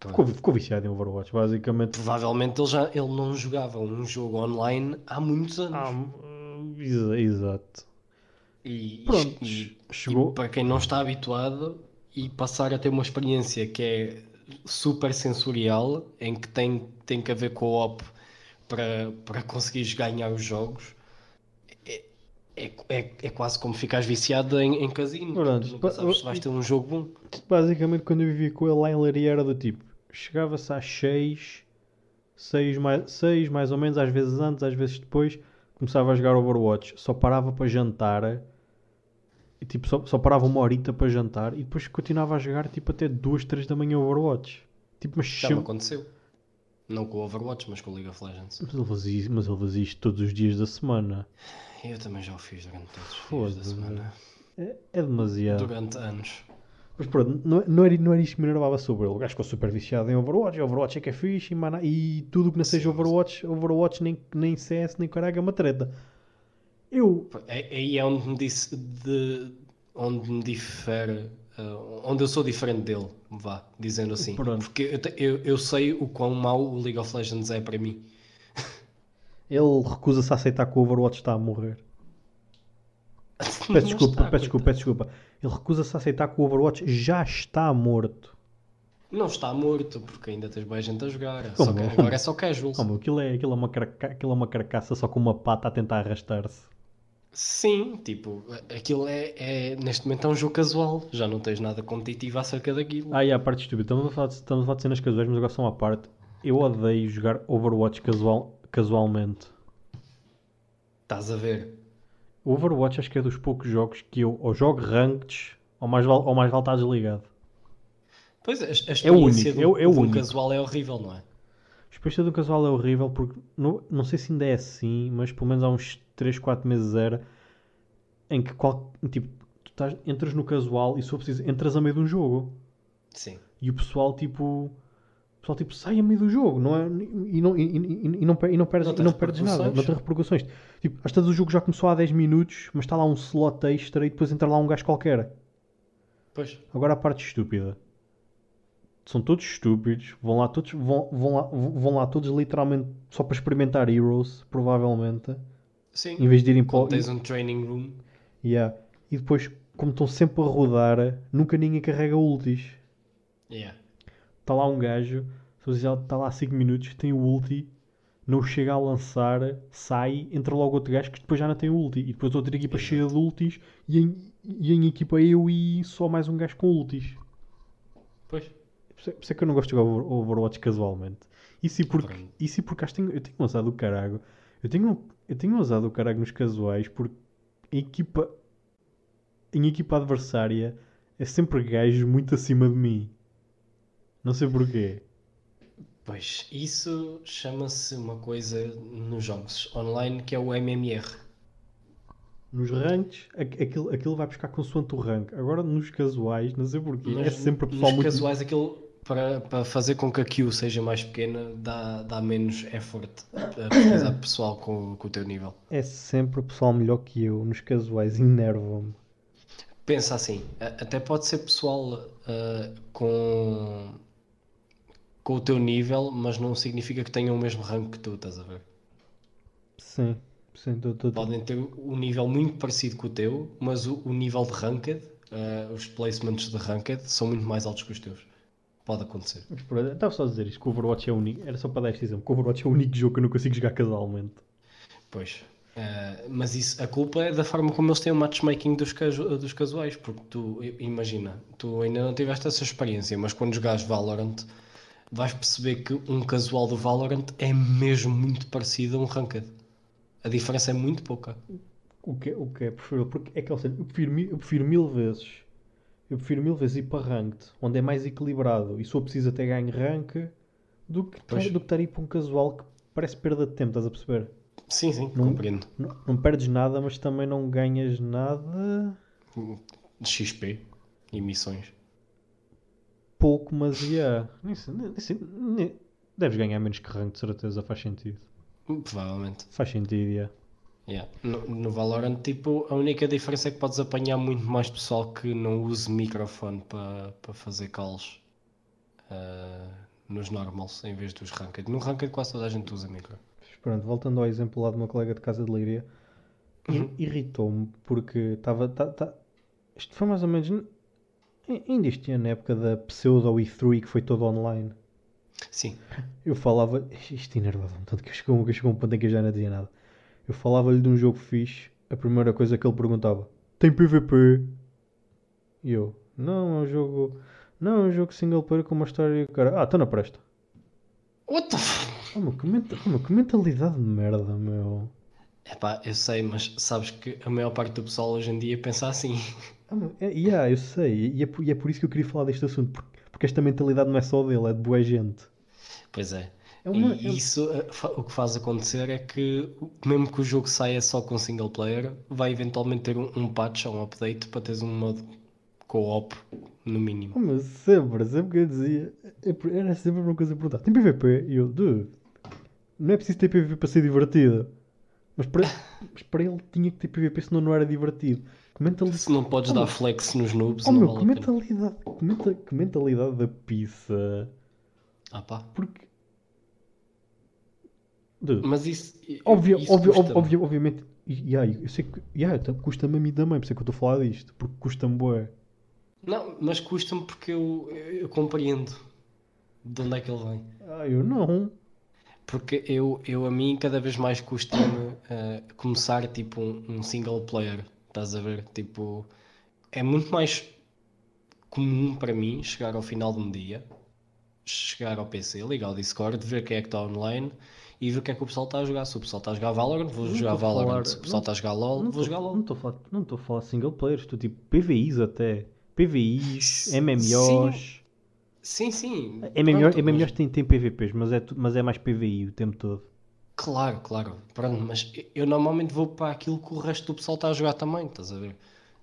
Speaker 2: Ficou, ficou viciado em Overwatch, basicamente.
Speaker 1: Provavelmente ele, já, ele não jogava um jogo online há muitos anos.
Speaker 2: Ah, exa- exato.
Speaker 1: E,
Speaker 2: Pronto,
Speaker 1: e-
Speaker 2: chegou-
Speaker 1: e para quem não está habituado e passar a ter uma experiência que é super sensorial, em que tem, tem que haver co-op para, para conseguires ganhar os jogos, é, é, é quase como ficares viciado em, em casino.
Speaker 2: Pronto,
Speaker 1: nunca sabes se vais ter um jogo bom.
Speaker 2: Basicamente, quando eu vivia com ele lá em Leiria era do tipo: chegava-se às 6, 6 mais, 6 mais ou menos, às vezes antes, às vezes depois, começava a jogar Overwatch. Só parava para jantar, e tipo, só, só parava uma horita para jantar, e depois continuava a jogar tipo até 2, 3 da manhã Overwatch. Tipo, mas
Speaker 1: Já me aconteceu. Não com o Overwatch, mas com o League of Legends.
Speaker 2: Mas ele faz isso, mas ele faz isto todos os dias da semana.
Speaker 1: Eu também já o fiz durante todos os dias da
Speaker 2: Foda-se.
Speaker 1: semana.
Speaker 2: É, é demasiado.
Speaker 1: Durante anos.
Speaker 2: Mas pronto, não, não, era, não era isto que me enervava sobre ele. O gajo ficou super viciado em Overwatch. Overwatch é que é fixe e, mana- e tudo que não
Speaker 1: Sim,
Speaker 2: seja
Speaker 1: mas-
Speaker 2: Overwatch, Overwatch nem, nem CS, nem caralho é uma treta. Eu,
Speaker 1: É- Aí é onde me disse de onde me difere, uh, onde eu sou diferente dele, vá, dizendo assim.
Speaker 2: Pronto.
Speaker 1: Porque eu, te- eu, eu sei o quão mau o League of Legends é para mim.
Speaker 2: Ele recusa-se a aceitar que o Overwatch está a morrer. <laughs> Peço desculpa, peço desculpa, peço desculpa. Ele recusa-se a aceitar que o Overwatch já está morto.
Speaker 1: Não está morto, porque ainda tens bem gente a jogar. Só que agora é só casual.
Speaker 2: Como, aquilo, é, aquilo, é uma carca- aquilo é uma carcaça só com uma pata a tentar arrastar-se.
Speaker 1: Sim, tipo, aquilo é, é- neste momento é um jogo casual. Já não tens nada competitivo acerca daquilo.
Speaker 2: Ah, e a parte estúpida. Estamos a, falar de, estamos a falar de cenas casuais, mas agora são à parte. Eu odeio jogar Overwatch casual, casualmente.
Speaker 1: Estás a ver?
Speaker 2: O Overwatch acho que é dos poucos jogos que eu ou jogo ranked ou mais vale, ou mais vale estar desligado.
Speaker 1: Pois a, a experiência
Speaker 2: É o único,
Speaker 1: do,
Speaker 2: é é o
Speaker 1: de
Speaker 2: único.
Speaker 1: casual é horrível, não é?
Speaker 2: A experiência do casual é horrível porque não, não sei se ainda é assim, mas pelo menos há uns 3, 4 meses era em que qual, tipo, tu estás, entras no casual e for preciso, entras a meio de um jogo.
Speaker 1: Sim.
Speaker 2: E o pessoal tipo. Pessoal tipo sai a meio do jogo, não é? E não, e, e- e não, e não perdes,
Speaker 1: Não
Speaker 2: e
Speaker 1: tem
Speaker 2: não perdes nada, não tem repercussões. Tipo, às vezes o jogo já começou há 10 minutos, mas está lá um slot extra e depois entra lá um gajo qualquer.
Speaker 1: Pois.
Speaker 2: Agora a parte estúpida. São todos estúpidos, vão lá todos, vão, vão, lá, vão lá todos literalmente só para experimentar Heroes, provavelmente,
Speaker 1: Sim.
Speaker 2: em vez de irem para
Speaker 1: tens um training room.
Speaker 2: Yeah. E depois, como estão sempre a rodar, nunca ninguém carrega ultis.
Speaker 1: Yeah.
Speaker 2: Está lá um gajo, se você já está lá 5 minutos, tem o ulti, não chega a lançar, sai, entra logo outro gajo que depois já não tem o ulti. E depois outra equipa
Speaker 1: Exato.
Speaker 2: cheia de ultis e em, e em equipa eu e só mais um gajo com ultis.
Speaker 1: Pois.
Speaker 2: Por isso é- é que eu não gosto de jogar Over- Overwatch casualmente. Isso e porque, isso e porque acho que tenho, eu tenho usado o carago. Eu tenho, eu tenho usado o carago nos casuais porque a equipa, em equipa adversária é sempre gajos muito acima de mim. Não sei porquê.
Speaker 1: Pois, isso chama-se uma coisa nos jogos online que é o MMR.
Speaker 2: Nos ranks, aqu- aquilo, aquilo vai buscar consoante o rank. Agora nos casuais, não sei porquê. é sempre pessoal
Speaker 1: nos
Speaker 2: muito.
Speaker 1: casuais aquilo para, para fazer com que a queue seja mais pequena dá, dá menos effort a pesquisar <coughs> pessoal com, com o teu nível.
Speaker 2: É sempre pessoal melhor que eu. Nos casuais, enervam-me.
Speaker 1: Pensa assim, até pode ser pessoal ah, com, com o teu nível, mas não significa que tenham o mesmo rank que tu, estás a ver?
Speaker 2: Sim, sim, tô- tô- tô-
Speaker 1: Podem ter um nível muito parecido com o teu, mas o, o nível de ranked, ah, os placements de ranked, são muito mais altos que os teus. Pode acontecer.
Speaker 2: Mas Estava só a dizer isto, que o Overwatch é o único. Era só para dar este exemplo, que o Overwatch é o único jogo que eu não consigo jogar casualmente.
Speaker 1: Pois. Ah, mas isso, a culpa é da forma como eles têm o matchmaking dos, casu- dos casuais, porque tu, imagina, tu ainda não tiveste essa experiência, mas quando jogares Valorant, vais perceber que um casual do Valorant é mesmo muito parecido a um Ranked. A diferença é muito pouca.
Speaker 2: O que, é- o que é preferível, porque é que eu prefiro, eu prefiro mil vezes. Eu prefiro mil vezes ir para ranked, onde é mais equilibrado e eu preciso até ganhar rank, do que,
Speaker 1: Pois.
Speaker 2: do que estar a ir para um casual que parece perda de tempo, estás a perceber?
Speaker 1: Sim, sim,
Speaker 2: Não-
Speaker 1: compreendo.
Speaker 2: Não, não perdes nada, mas também não ganhas nada.
Speaker 1: XP e missões.
Speaker 2: Pouco, mas yeah. Sei- nem- Deves ganhar menos que rank, de certeza, faz sentido.
Speaker 1: Provavelmente.
Speaker 2: Faz sentido, yeah.
Speaker 1: Yeah. No, no Valorant, tipo, a única diferença é que podes apanhar muito mais pessoal que não use microfone para para fazer calls ah, nos normals em vez dos ranked. No ranked quase toda a gente usa micro.
Speaker 2: Pronto, voltando ao exemplo lá do meu colega de casa de Líria,
Speaker 1: Uhum.
Speaker 2: irritou-me porque estava. Tá, tá- isto foi mais ou menos. Ainda este ano, na época da pseudo E3 que foi todo online.
Speaker 1: Sim,
Speaker 2: Eu falava. Isto enervava-me tanto que chegou, que chegou um ponto em que eu já não dizia nada. Eu falava-lhe de um jogo fixe, a primeira coisa que ele perguntava: Tem PVP? E eu: Não, é um jogo. Não, é um jogo single player com uma história. Cara, ah, então não presta.
Speaker 1: What the f...
Speaker 2: Oh, meu, que, menta- oh, meu, que mentalidade de merda, meu.
Speaker 1: Epá, eu sei, mas sabes que a maior parte do pessoal hoje em dia pensa assim. <laughs>
Speaker 2: Ah, é, yeah, eu sei, e é, por, e é por isso que eu queria falar deste assunto, porque, porque esta mentalidade não é só dele, é de boa gente.
Speaker 1: Pois é.
Speaker 2: É uma-
Speaker 1: E
Speaker 2: é-
Speaker 1: isso eh, o que faz acontecer é que, mesmo que o jogo saia só com single player, vai eventualmente ter um, um patch ou um update para teres um modo co-op, no mínimo.
Speaker 2: mas sempre, sempre que eu dizia, é era sempre uma coisa a perguntar. Tem PVP? E eu, dude, não é preciso ter PVP para ser divertido. Mas para, <laughs> mas para ele tinha que ter PVP, senão não era divertido. Mentalidade,
Speaker 1: Se não podes
Speaker 2: Oh,
Speaker 1: dar flex nos noobs,
Speaker 2: oh,
Speaker 1: não
Speaker 2: meu,
Speaker 1: vale
Speaker 2: que mentalidade, que, menta- que mentalidade da pizza.
Speaker 1: Ah pá.
Speaker 2: Porque. Dude,
Speaker 1: Mas isso,
Speaker 2: Óbvio,
Speaker 1: isso
Speaker 2: óbvio,
Speaker 1: custa-me.
Speaker 2: óbvio, obviamente. Aí, eu sei que. Yeah, tá- custa-me a mim também, por isso é que eu estou a falar disto. Porque custa-me bué.
Speaker 1: Não, mas custa-me porque eu, eu, eu compreendo de onde é que ele vem.
Speaker 2: Ah, eu não.
Speaker 1: Porque eu, eu a mim cada vez mais custa-me eh, começar tipo um, um single player. Estás a ver? Tipo, é muito mais comum para mim chegar ao final de um dia, chegar ao PC, ligar o Discord, ver quem é que está online e ver o que é que o pessoal está a jogar. Se o pessoal está a jogar Valorant, vou
Speaker 2: Não
Speaker 1: jogar Valorant.
Speaker 2: falar-
Speaker 1: Se o pessoal
Speaker 2: não-
Speaker 1: está a jogar LOL,
Speaker 2: Não
Speaker 1: vou
Speaker 2: tô-
Speaker 1: jogar
Speaker 2: Não
Speaker 1: LOL.
Speaker 2: estou a falar, não estou a falar single players, estou tipo PVIs até. PVIs,
Speaker 1: Sim.
Speaker 2: MMOs.
Speaker 1: Sim, sim.
Speaker 2: MMOs,
Speaker 1: Pronto,
Speaker 2: MMOs
Speaker 1: mas-
Speaker 2: tem, tem PVPs, mas é, mas é mais PVI o tempo todo.
Speaker 1: Claro, claro. Pronto, mas eu normalmente vou para aquilo que o resto do pessoal está a jogar também, estás a ver?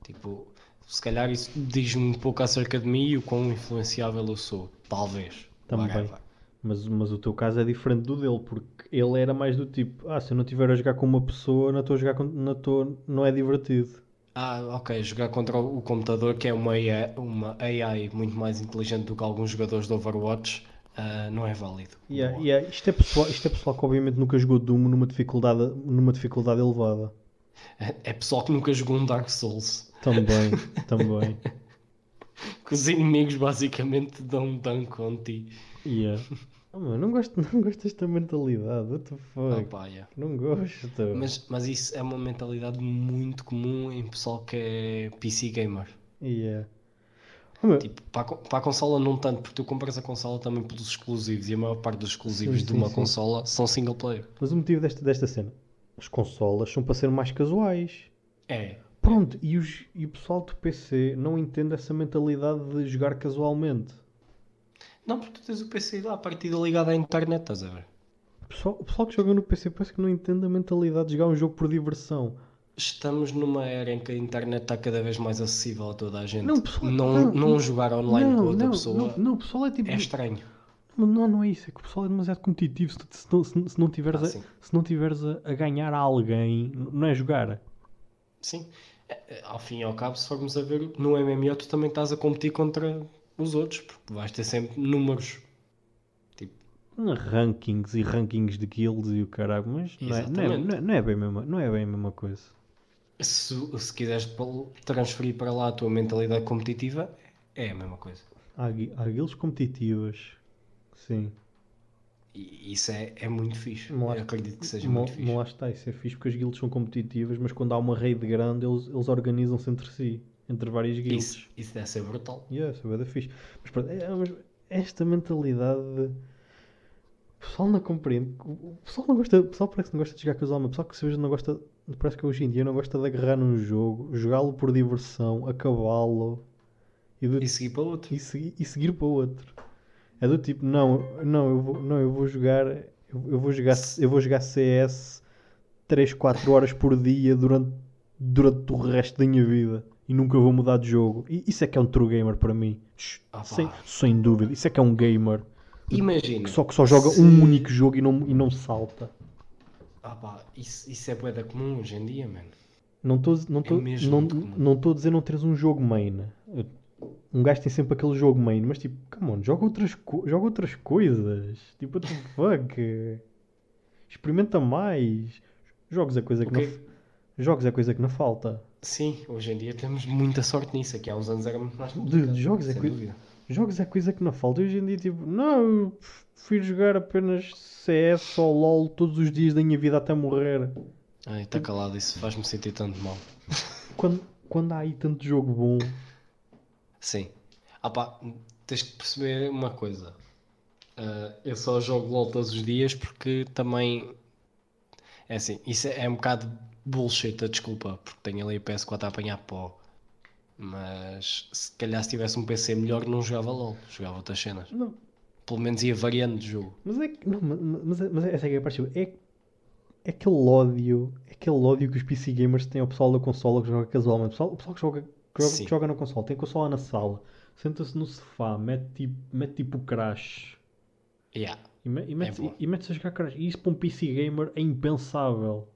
Speaker 1: Tipo, se calhar isso diz-me um pouco acerca de mim e o quão influenciável eu sou. Talvez.
Speaker 2: Também.
Speaker 1: Whatever.
Speaker 2: Mas, mas o teu caso é diferente do dele, porque ele era mais do tipo: ah, se eu não estiver a jogar com uma pessoa, não estou a jogar com. Não, estou, não é divertido.
Speaker 1: Ah, ok. Jogar contra o computador, que é uma AI, uma AI muito mais inteligente do que alguns jogadores de Overwatch, ah, não é válido.
Speaker 2: Yeah, yeah, Isto, é pessoal, isto é pessoal que obviamente nunca jogou Doom numa dificuldade, numa dificuldade elevada.
Speaker 1: É pessoal que nunca jogou um Dark Souls.
Speaker 2: Também, <laughs> também.
Speaker 1: Que os inimigos basicamente dão um dunk on ti.
Speaker 2: Yeah. Oh, não, gosto, não gosto desta mentalidade. What the
Speaker 1: Ah,
Speaker 2: fuck?
Speaker 1: pá, yeah.
Speaker 2: Não gosto.
Speaker 1: Mas, mas isso é uma mentalidade muito comum em pessoal que é PC gamer.
Speaker 2: Yeah.
Speaker 1: Tipo, para a, para a consola não tanto, porque tu compras a consola também pelos exclusivos e a maior parte dos exclusivos
Speaker 2: Sim,
Speaker 1: de uma
Speaker 2: sim.
Speaker 1: consola são single player.
Speaker 2: Mas o motivo desta, desta cena, as consolas são para ser mais casuais.
Speaker 1: É.
Speaker 2: Pronto, e, os, e o pessoal do PC não entende essa mentalidade de jogar casualmente.
Speaker 1: Não, porque tu tens o PC lá, a partida ligada à internet, estás a ver?
Speaker 2: O pessoal, o pessoal que joga no PC parece que não entende a mentalidade de jogar um jogo por diversão.
Speaker 1: Estamos numa era em que a internet está cada vez mais acessível a toda a gente.
Speaker 2: Não, pessoal-
Speaker 1: não,
Speaker 2: não,
Speaker 1: não
Speaker 2: não,
Speaker 1: jogar online com outra pessoa
Speaker 2: Não, não, o pessoal é tipo.
Speaker 1: é estranho.
Speaker 2: Não, não, não é isso, é que o pessoal é demasiado competitivo. Se, se, não- se, se não tiveres,
Speaker 1: Ah,
Speaker 2: a, se não tiveres a, a ganhar a alguém, não é jogar.
Speaker 1: Sim. É, é, Ao fim e ao cabo, se formos a ver, no MMO tu também estás a competir contra os outros, porque vais ter sempre números. Tipo,
Speaker 2: Rankings e rankings de guilds e o caralho, mas não é, não, é, não, é, não é bem mesma, não é bem a mesma coisa.
Speaker 1: Se, se quiseres transferir para lá a tua mentalidade competitiva, é a mesma coisa.
Speaker 2: Há, gui- há guilds competitivas, sim.
Speaker 1: E isso é, é muito fixe.
Speaker 2: Há-
Speaker 1: acredito que seja
Speaker 2: Não,
Speaker 1: muito fixe.
Speaker 2: não lá está, isso é fixe porque as guilds são competitivas, mas quando há uma rede grande eles, eles organizam-se entre si, entre várias guilds.
Speaker 1: Isso, isso deve ser brutal.
Speaker 2: Yeah, isso é fixe. Mas, pronto, é- mas esta mentalidade de- o pessoal não compreende. O pessoal não gosta, o pessoal parece que não gosta de jogar casualmente. O pessoal que se veja não gosta, parece que hoje em dia não gosta de agarrar num jogo, jogá-lo por diversão, acabá-lo e, do-
Speaker 1: E seguir para outro.
Speaker 2: e segui- e seguir para o outro. É do tipo, não, não, eu vou, não, eu vou jogar, eu, vou jogar, eu vou jogar CS 3, 4 horas por dia durante, durante o resto da minha vida e nunca vou mudar de jogo. E isso é que é um true gamer para mim.
Speaker 1: Ah,
Speaker 2: sem, sem dúvida. Isso é que é um gamer
Speaker 1: Imagina.
Speaker 2: que só, que só joga
Speaker 1: se-
Speaker 2: um único jogo e não, e não salta.
Speaker 1: Ah pá, isso, isso é boeda comum hoje em dia, mano.
Speaker 2: Não estou não tô,
Speaker 1: É
Speaker 2: não, não tô a dizer não teres um jogo main. Um gajo tem sempre aquele jogo main, mas tipo, come on, joga outras, joga outras coisas. Tipo, what the <laughs> fuck? Experimenta mais. Jogos é coisa que,
Speaker 1: Ok.
Speaker 2: não, jogos é coisa que não falta.
Speaker 1: Sim, hoje em dia temos muita sorte nisso. Aqui há uns anos era muito mais complicado.
Speaker 2: de jogos é coisa-
Speaker 1: dúvida.
Speaker 2: Jogos é coisa que não falta. Hoje em dia, tipo, não, eu prefiro jogar apenas CS ou LOL todos os dias da minha vida até morrer.
Speaker 1: Ai, está calado, isso faz-me sentir tanto mal.
Speaker 2: Quando, quando há aí tanto jogo bom,
Speaker 1: Sim. Ah pá, tens que perceber uma coisa. Ah, eu só jogo LOL todos os dias porque também. É assim, isso é, é um bocado bullshit, a desculpa, porque tenho ali a PS4 a apanhar pó. Mas se calhar se tivesse um PC melhor não jogava LOL, jogava outras cenas.
Speaker 2: Não,
Speaker 1: Pelo menos ia variando de jogo.
Speaker 2: mas é que. Não, mas, mas, mas essa é que é a parte. É, é aquele ódio. É aquele ódio que os PC gamers têm ao pessoal da consola que joga casualmente. O pessoal, o pessoal que, joga, que, joga, que joga na consola tem a consola na sala, senta-se no sofá, mete tipo, mete tipo crash.
Speaker 1: Yeah,
Speaker 2: E, me- e mete,
Speaker 1: bom.
Speaker 2: e, mete-se a jogar crash. E isso para um PC gamer é impensável.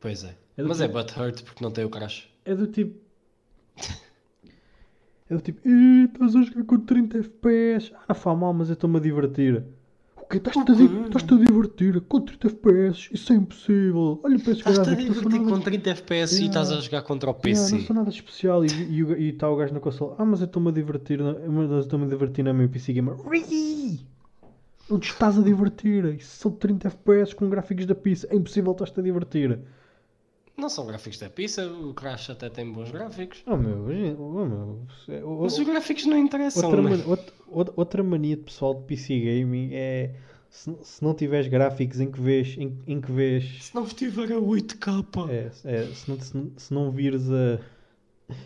Speaker 1: pois é.
Speaker 2: É
Speaker 1: Mas é
Speaker 2: tipo-
Speaker 1: butthurt porque não tem o crash.
Speaker 2: É do tipo. <laughs> Do tipo. "Ih, Estás a jogar com 30 FPS. Ah, não faz mal, mas eu estou-me a divertir. O quê? Estás-te a, di- estás-te a divertir com 30 FPS? Isso é impossível. Olha para esses
Speaker 1: Estás-te a divertir
Speaker 2: nada-
Speaker 1: com 30 FPS e
Speaker 2: Yeah.
Speaker 1: estás a jogar contra o
Speaker 2: Yeah,
Speaker 1: PC.
Speaker 2: não sou nada especial. E está o gajo na consola. Ah, mas eu estou-me a divertir. na- Mas eu estou-me a divertir na minha PC Gamer. Não te estás a divertir. Isso são 30 FPS com gráficos da pizza. É impossível estás-te a divertir.
Speaker 1: Não são gráficos da pizza, o Crash até tem bons gráficos.
Speaker 2: Oh meu, oh, meu. é- oh,
Speaker 1: Mas os gráficos não interessam,
Speaker 2: Outra,
Speaker 1: né?
Speaker 2: mania, outra, outra- mania de pessoal de PC Gaming é se, se não tiveres gráficos em que vês em, em que vês
Speaker 1: Se não estiver a 8K.
Speaker 2: é, é, se, não, se, não- se não vires a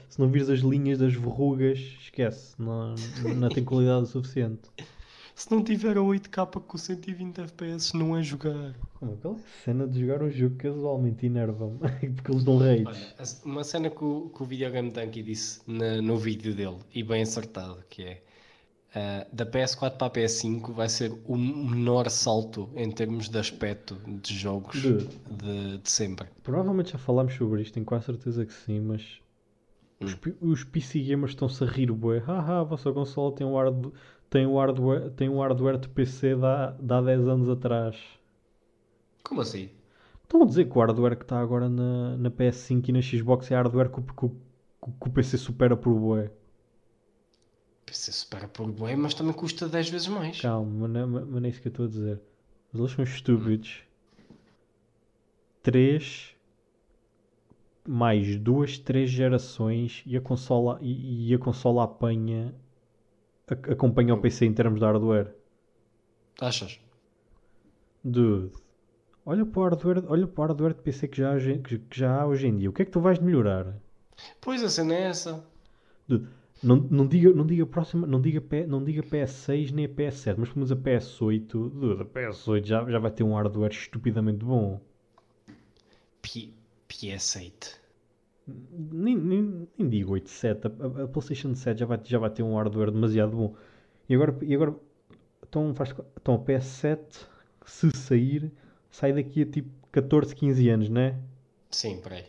Speaker 2: se não vires as linhas das verrugas esquece não, não tem qualidade o suficiente <laughs>
Speaker 1: Se não tiver a 8K com 120 FPS, não é jogar.
Speaker 2: Como aquela cena de jogar um jogo casualmente enerva-me <laughs> porque eles dão
Speaker 1: Olha, uma cena que o, que o Videogame Tanky disse na- no vídeo dele, e bem acertado, que é ah, da PS4 para a PS5 vai ser o menor salto em termos de aspecto de jogos
Speaker 2: Dude.
Speaker 1: de, de sempre.
Speaker 2: provavelmente já falámos sobre isto tenho quase certeza que sim mas. Os, P- os PC gamers estão-se a rir, bué. Haha, a vossa consola tem um, hard, tem um, hardware, tem um hardware de PC de há, de há 10 anos atrás.
Speaker 1: Como assim?
Speaker 2: Estão a dizer que o hardware que está agora na, na PS5 e na Xbox é hardware que, o- que, o- que o PC supera por bué.
Speaker 1: PC supera por bem, mas também custa 10 vezes mais.
Speaker 2: Calma, mas não, é- mas não é isso que eu estou a dizer. Mas eles são estúpidos. 3 mais duas, três gerações e a consola, e, e a consola apanha a- acompanha o PC em termos de hardware.
Speaker 1: Achas?
Speaker 2: Dude, olha para o hardware, olha para o hardware de PC que já, há hoje- que, que já há hoje em dia. O que é que tu vais melhorar?
Speaker 1: Pois a cena é essa.
Speaker 2: Dude, não, não diga, não diga próxima, não diga, não diga PS6 nem a PS7, mas pelo menos a PS8, dude, a PS8 já, já vai ter um hardware estupidamente bom.
Speaker 1: P PS8.
Speaker 2: Nem, nem, nem digo 8, 7, a, a- PlayStation 7 já vai, já vai ter um hardware demasiado bom. E agora, e agora então, faz, então a PS7, se sair, sai daqui a tipo 14, 15 anos, né?
Speaker 1: Sim, peraí.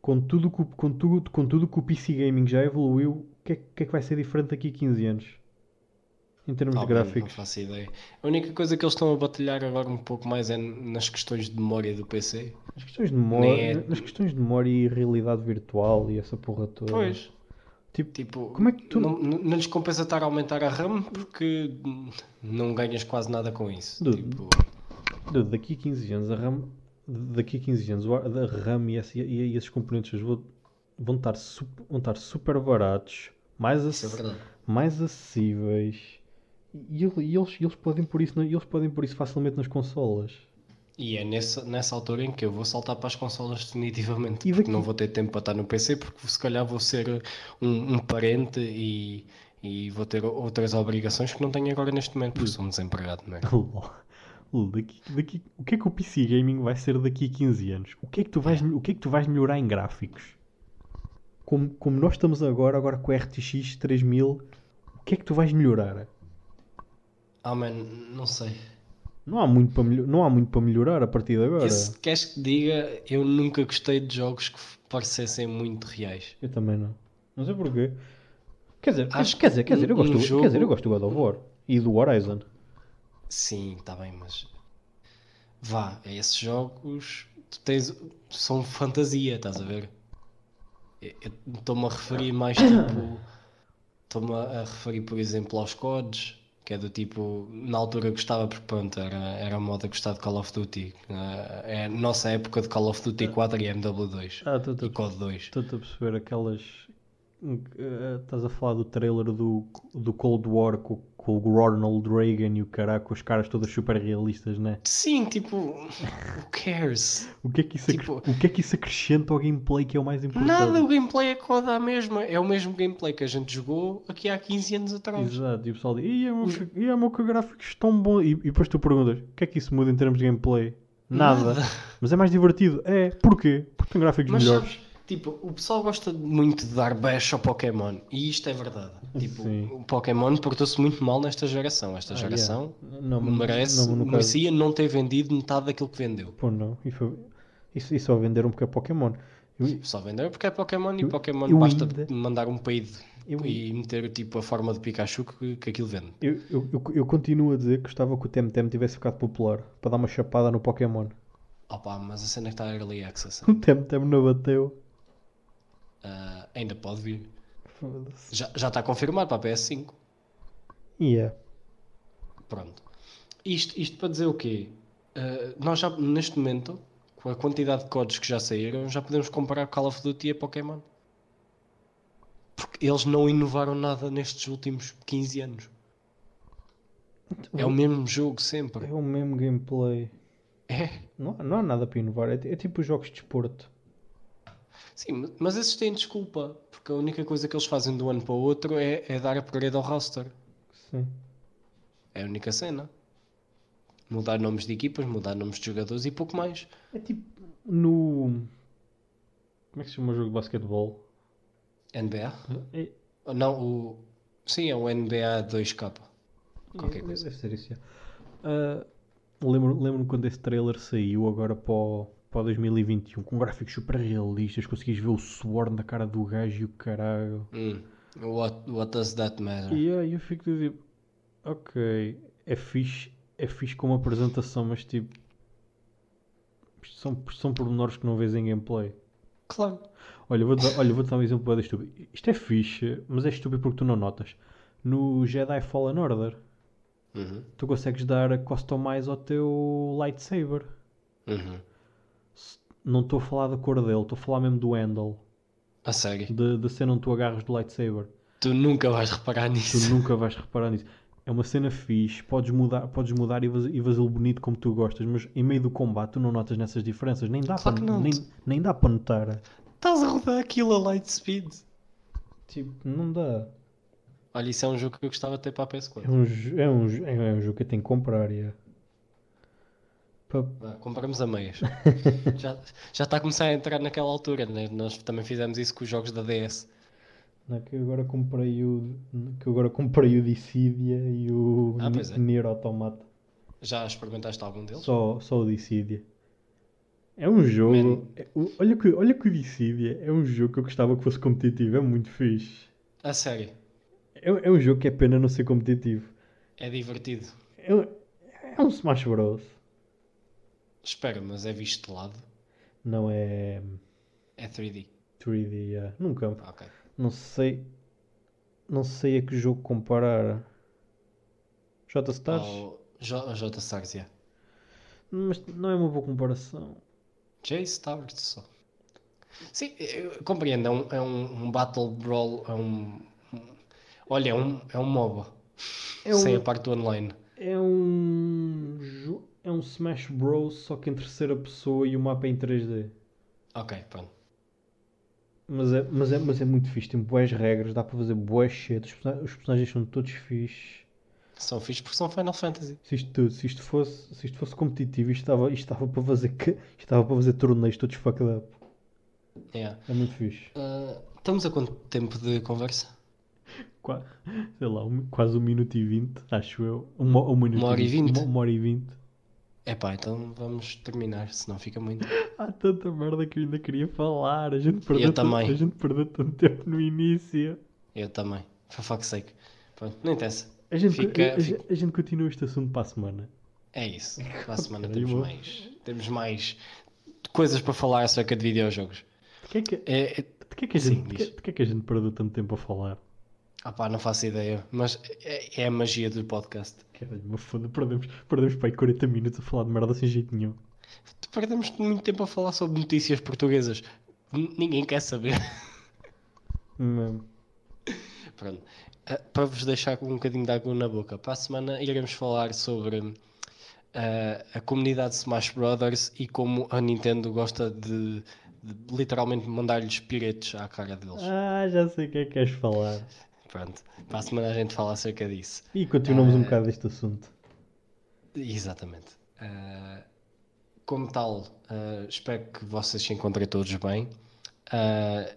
Speaker 2: com tudo que, com tudo, com tudo que o PC Gaming já evoluiu, o que, é, que é que vai ser diferente daqui a 15 anos? Em termos
Speaker 1: Ah,
Speaker 2: gráficos.
Speaker 1: Não faço ideia. A única coisa que eles estão a batalhar agora um pouco mais é nas questões de memória do PC.
Speaker 2: Nas questões de memória,
Speaker 1: é-
Speaker 2: nas questões de memória e realidade virtual e essa porra toda.
Speaker 1: Pois.
Speaker 2: Tipo,
Speaker 1: Tipo,
Speaker 2: Como é que tu-
Speaker 1: não, não lhes compensa estar a aumentar a RAM porque não ganhas quase nada com isso.
Speaker 2: Dude.
Speaker 1: Tipo,
Speaker 2: dude, daqui a 15 anos, a RAM, daqui a 15 anos, a RAM e, esse- e esses componentes vão, vão, estar super, vão estar super baratos, mais,
Speaker 1: é
Speaker 2: ac-
Speaker 1: verdade.
Speaker 2: mais acessíveis. E, e eles, eles, podem pôr isso, eles podem pôr isso facilmente nas consolas.
Speaker 1: E é nessa, nessa altura em que eu vou saltar para as consolas definitivamente.
Speaker 2: E
Speaker 1: porque
Speaker 2: daqui-
Speaker 1: não vou ter tempo para estar no PC, porque se calhar vou ser um, um parente e, e vou ter outras obrigações que não tenho agora neste momento, porque sou um desempregado, não é? <laughs>
Speaker 2: Daqui, daqui, o que é que o PC Gaming vai ser daqui a 15 anos? O que é que tu vais, o que é que tu vais melhorar em gráficos? Como, como nós estamos agora, agora com o RTX 3000, o que é que tu vais melhorar?
Speaker 1: Ah, man, não sei.
Speaker 2: Não há muito para, melho- não há muito para melhorar a partir de agora.
Speaker 1: Se queres que diga, eu nunca gostei de jogos que parecessem muito reais.
Speaker 2: Eu também não. Não sei porquê. Quer dizer,
Speaker 1: Acho
Speaker 2: quer dizer, quer dizer, eu gosto,
Speaker 1: um
Speaker 2: do-
Speaker 1: jogo-
Speaker 2: quer dizer, eu gosto do God of War e do Horizon.
Speaker 1: Sim, está bem, mas vá, esses jogos tu tens, são fantasia, estás a ver? Estou-me a referir mais tipo. <coughs> Estou-me a referir, por exemplo, aos CODs, que é do tipo. Na altura gostava porque pronto, era, era a moda gostar de Call of Duty. eh, É a nossa época de Call of Duty 4 e MW2
Speaker 2: Ah, estou
Speaker 1: e COD 2.
Speaker 2: a perceber aquelas. Eh, estás a falar do trailer do, do Cold War com, com o Ronald Reagan e o caralho, com os caras todas super realistas, né?
Speaker 1: Sim, tipo, who cares? <laughs>
Speaker 2: O que, é que isso
Speaker 1: Tipo-
Speaker 2: o que é que isso acrescenta ao gameplay que é o mais importante?
Speaker 1: Nada, o gameplay é coda a mesma. É o mesmo gameplay que a gente jogou aqui há 15 anos atrás.
Speaker 2: Exato, e o pessoal diz, "Ih, é meu, que- ih, é meu que gráficos tão bons. E, e depois tu perguntas, o que é que isso muda em termos de gameplay? Nada. Mas é mais divertido. É, porquê? Porque tem gráficos
Speaker 1: Mas
Speaker 2: melhores.
Speaker 1: sabes, tipo, o pessoal gosta muito de dar bash ao Pokémon. E isto é verdade. Tipo,
Speaker 2: Sim.
Speaker 1: o Pokémon portou-se muito mal nesta geração. Esta
Speaker 2: Ah,
Speaker 1: geração
Speaker 2: yeah. Não,
Speaker 1: merece,
Speaker 2: não,
Speaker 1: merecia não ter vendido metade daquilo que vendeu.
Speaker 2: Pô, não. E, foi, isso só venderam porque é Pokémon. Eu-
Speaker 1: Só vendeu porque é Pokémon e
Speaker 2: Eu-
Speaker 1: Pokémon
Speaker 2: eu
Speaker 1: basta
Speaker 2: ainda-
Speaker 1: mandar um peido
Speaker 2: Eu-
Speaker 1: e meter tipo a forma de Pikachu que, que aquilo vende.
Speaker 2: Eu, eu, eu, continuo a dizer que gostava que o Temtem tivesse ficado popular para dar uma chapada no Pokémon.
Speaker 1: Opa, mas a cena que está early access <laughs>
Speaker 2: O Temtem não bateu.
Speaker 1: Ah, ainda pode vir. Já, já está confirmado para a PS5.
Speaker 2: E é.
Speaker 1: Pronto. Isto, isto para dizer o quê? Ah, nós já, neste momento, com a quantidade de códigos que já saíram, já podemos comparar Call of Duty a Pokémon. Porque eles não inovaram nada nestes últimos 15 anos. É o mesmo jogo sempre.
Speaker 2: É o mesmo gameplay.
Speaker 1: É.
Speaker 2: Não, há- não há nada para inovar. É, é tipo os jogos de desporto.
Speaker 1: Sim, mas esses têm desculpa. Porque a única coisa que eles fazem de um ano para o outro é, é dar upgrade ao roster.
Speaker 2: Sim.
Speaker 1: É a única cena. Mudar nomes de equipas, mudar nomes de jogadores e pouco mais.
Speaker 2: É tipo no. Como é que se chama o jogo de basquetebol?
Speaker 1: NBA?
Speaker 2: É,
Speaker 1: Não, o. Sim, é o NBA 2K. Qualquer
Speaker 2: é-
Speaker 1: coisa.
Speaker 2: Deve ser isso. é. Ah, lembro- Lembro-me quando esse trailer saiu agora para o, para o 2021 com gráficos super realistas. Conseguis ver o suor na cara do gajo e o caralho.
Speaker 1: Hum. What, what does that matter?
Speaker 2: E aí eu fico tipo, ok, é fixe, é fixe como apresentação, mas tipo, são, são pormenores que não vês em gameplay.
Speaker 1: Claro.
Speaker 2: Olha, vou dar, olha, vou dar um exemplo de estúpido. Isto é fixe, mas é estúpido porque tu não notas. No Jedi Fallen Order,
Speaker 1: Uhum.
Speaker 2: tu consegues dar customize ao teu lightsaber.
Speaker 1: Uhum.
Speaker 2: Não estou a falar da cor dele, estou a falar mesmo do handle,
Speaker 1: A sério.
Speaker 2: da da cena onde tu agarras do lightsaber.
Speaker 1: Tu nunca vais reparar
Speaker 2: Tu
Speaker 1: nisso.
Speaker 2: nunca vais reparar nisso. É uma cena fixe, podes mudar, podes mudar e, e fazê-lo bonito como tu gostas, mas em meio do combate tu não notas nessas diferenças. Nem dá,
Speaker 1: Claro
Speaker 2: para, nem, nem dá para notar.
Speaker 1: Estás a rodar aquilo a light speed.
Speaker 2: Tipo, não dá.
Speaker 1: Olha, isso é um jogo que eu gostava de ter para a
Speaker 2: É
Speaker 1: PS4.
Speaker 2: um, jo- é um, é um jogo que eu tenho que comprar. é.
Speaker 1: Compramos a meias. <laughs> já, já está a começar a entrar naquela altura, né? Nós também fizemos isso com os jogos da DS.
Speaker 2: Não, que eu agora comprei o que eu agora comprei o Dissidia e o
Speaker 1: Ah, é.
Speaker 2: Nier Automata.
Speaker 1: Já experimentaste algum deles?
Speaker 2: Só, só o Dissidia. É um jogo.
Speaker 1: Man.
Speaker 2: é- o- olha, que, olha que o Dissidia é um jogo que eu gostava que fosse competitivo. É muito fixe.
Speaker 1: A sério.
Speaker 2: É, é um jogo que é pena não ser competitivo.
Speaker 1: É divertido.
Speaker 2: É, é um Smash Bros.
Speaker 1: Espera, mas é visto de lado.
Speaker 2: Não é
Speaker 1: É 3D.
Speaker 2: 3D. yeah. Num campo.
Speaker 1: Ok.
Speaker 2: Não sei. Não sei a que jogo comparar. J Stars?
Speaker 1: Ou J, J Stars, yeah.
Speaker 2: Mas não é uma boa comparação.
Speaker 1: J Stars só. Sim, eu compreendo. É um, é um, Battle Brawl. É um. Olha, é um, é um MOBA.
Speaker 2: É
Speaker 1: Sem
Speaker 2: um-
Speaker 1: a parte do online.
Speaker 2: É um. É um Smash Bros. Só que em terceira pessoa e o mapa é em 3D.
Speaker 1: Ok, pronto.
Speaker 2: Mas é, mas é, mas é muito fixe. Tem boas regras. Dá para fazer boas shit. Os, os personagens são todos fixes.
Speaker 1: São fixe porque são Final Fantasy.
Speaker 2: Se isto, se isto, fosse, se isto fosse competitivo, isto estava, isto estava para fazer, que- estava para fazer torneios todos fucked up.
Speaker 1: Yeah.
Speaker 2: É muito fixe.
Speaker 1: Ah, estamos a quanto tempo de conversa?
Speaker 2: Qua- sei lá, um- quase um minuto e vinte, acho eu. Uma, um minuto
Speaker 1: Uma hora e vinte?
Speaker 2: Uma, uma hora e vinte.
Speaker 1: Epá, então vamos terminar, senão fica muito.
Speaker 2: Há tanta merda que eu ainda queria falar. A gente perdeu,
Speaker 1: Eu
Speaker 2: tanto,
Speaker 1: também.
Speaker 2: a gente perdeu tanto tempo no início.
Speaker 1: Eu também. For fuck's sake. Pronto, não interessa.
Speaker 2: A gente,
Speaker 1: Fica-
Speaker 2: a,
Speaker 1: fica-
Speaker 2: a gente continua este assunto para a semana.
Speaker 1: É isso. <laughs> Para a semana temos mais. Temos mais coisas para falar acerca de videojogos.
Speaker 2: De que é que,
Speaker 1: É, é,
Speaker 2: de que, é que, a,
Speaker 1: Sim,
Speaker 2: gente, de que, de que é que a gente perdeu tanto tempo a falar?
Speaker 1: Ah pá, não faço ideia. Mas é, é a magia do podcast.
Speaker 2: Caralho, uma foda, perdemos, perdemos para aí 40 minutos a falar de merda sem jeito nenhum.
Speaker 1: Perdemos muito tempo a falar sobre notícias portuguesas. N- Ninguém quer saber.
Speaker 2: Mesmo.
Speaker 1: Pronto. Ah, para vos deixar com um bocadinho de água na boca, para a semana iremos falar sobre ah, a comunidade Smash Brothers e como a Nintendo gosta de, de literalmente mandar-lhes piretes à cara deles.
Speaker 2: Ah, já sei o que é que queres falar.
Speaker 1: Pronto. Para a semana a gente fala acerca disso.
Speaker 2: E continuamos um
Speaker 1: Ah.
Speaker 2: bocado deste assunto.
Speaker 1: Exatamente. Ah, como tal, ah, espero que vocês se encontrem todos bem.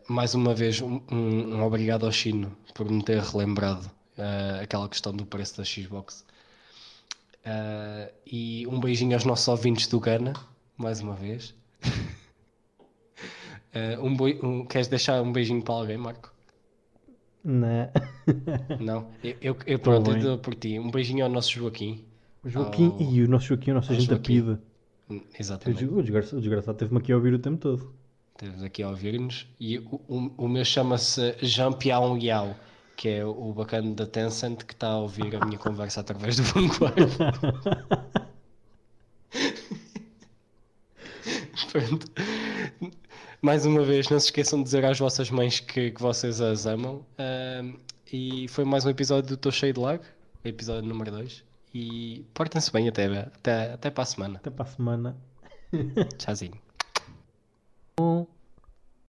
Speaker 1: Mais uma vez, um, um- obrigado ao Chino por me ter relembrado aquela questão do preço da Xbox. E um beijinho aos nossos ouvintes do Gana, mais uma vez. <laughs> Um um- queres deixar um beijinho para alguém, Marco?
Speaker 2: Né? <laughs>
Speaker 1: Não? Eu, eu, eu pronto, eu por ti. Um beijinho ao nosso Joaquim.
Speaker 2: O Joaquim,
Speaker 1: Oh.
Speaker 2: e o nosso Joaquim, o nosso agente da
Speaker 1: Joaquim.
Speaker 2: PIDE.
Speaker 1: Hum,
Speaker 2: O
Speaker 1: Exatamente.
Speaker 2: o desgraçado, o desgraçado teve-me aqui a ouvir o tempo todo.
Speaker 1: Estamos aqui a ouvir-nos. E o, o, o meu chama-se Jean Piao Yao, que é o bacana da Tencent que está a ouvir a minha <laughs> conversa através do Vanguard. <laughs> Pronto. Mais uma vez, não se esqueçam de dizer às vossas mães que, que vocês as amam. Ahm, e foi mais um episódio do Tô Cheio de Lag, episódio número 2. E portem-se bem até, até, até para a semana.
Speaker 2: Até para a semana.
Speaker 1: Tchauzinho.
Speaker 2: Um,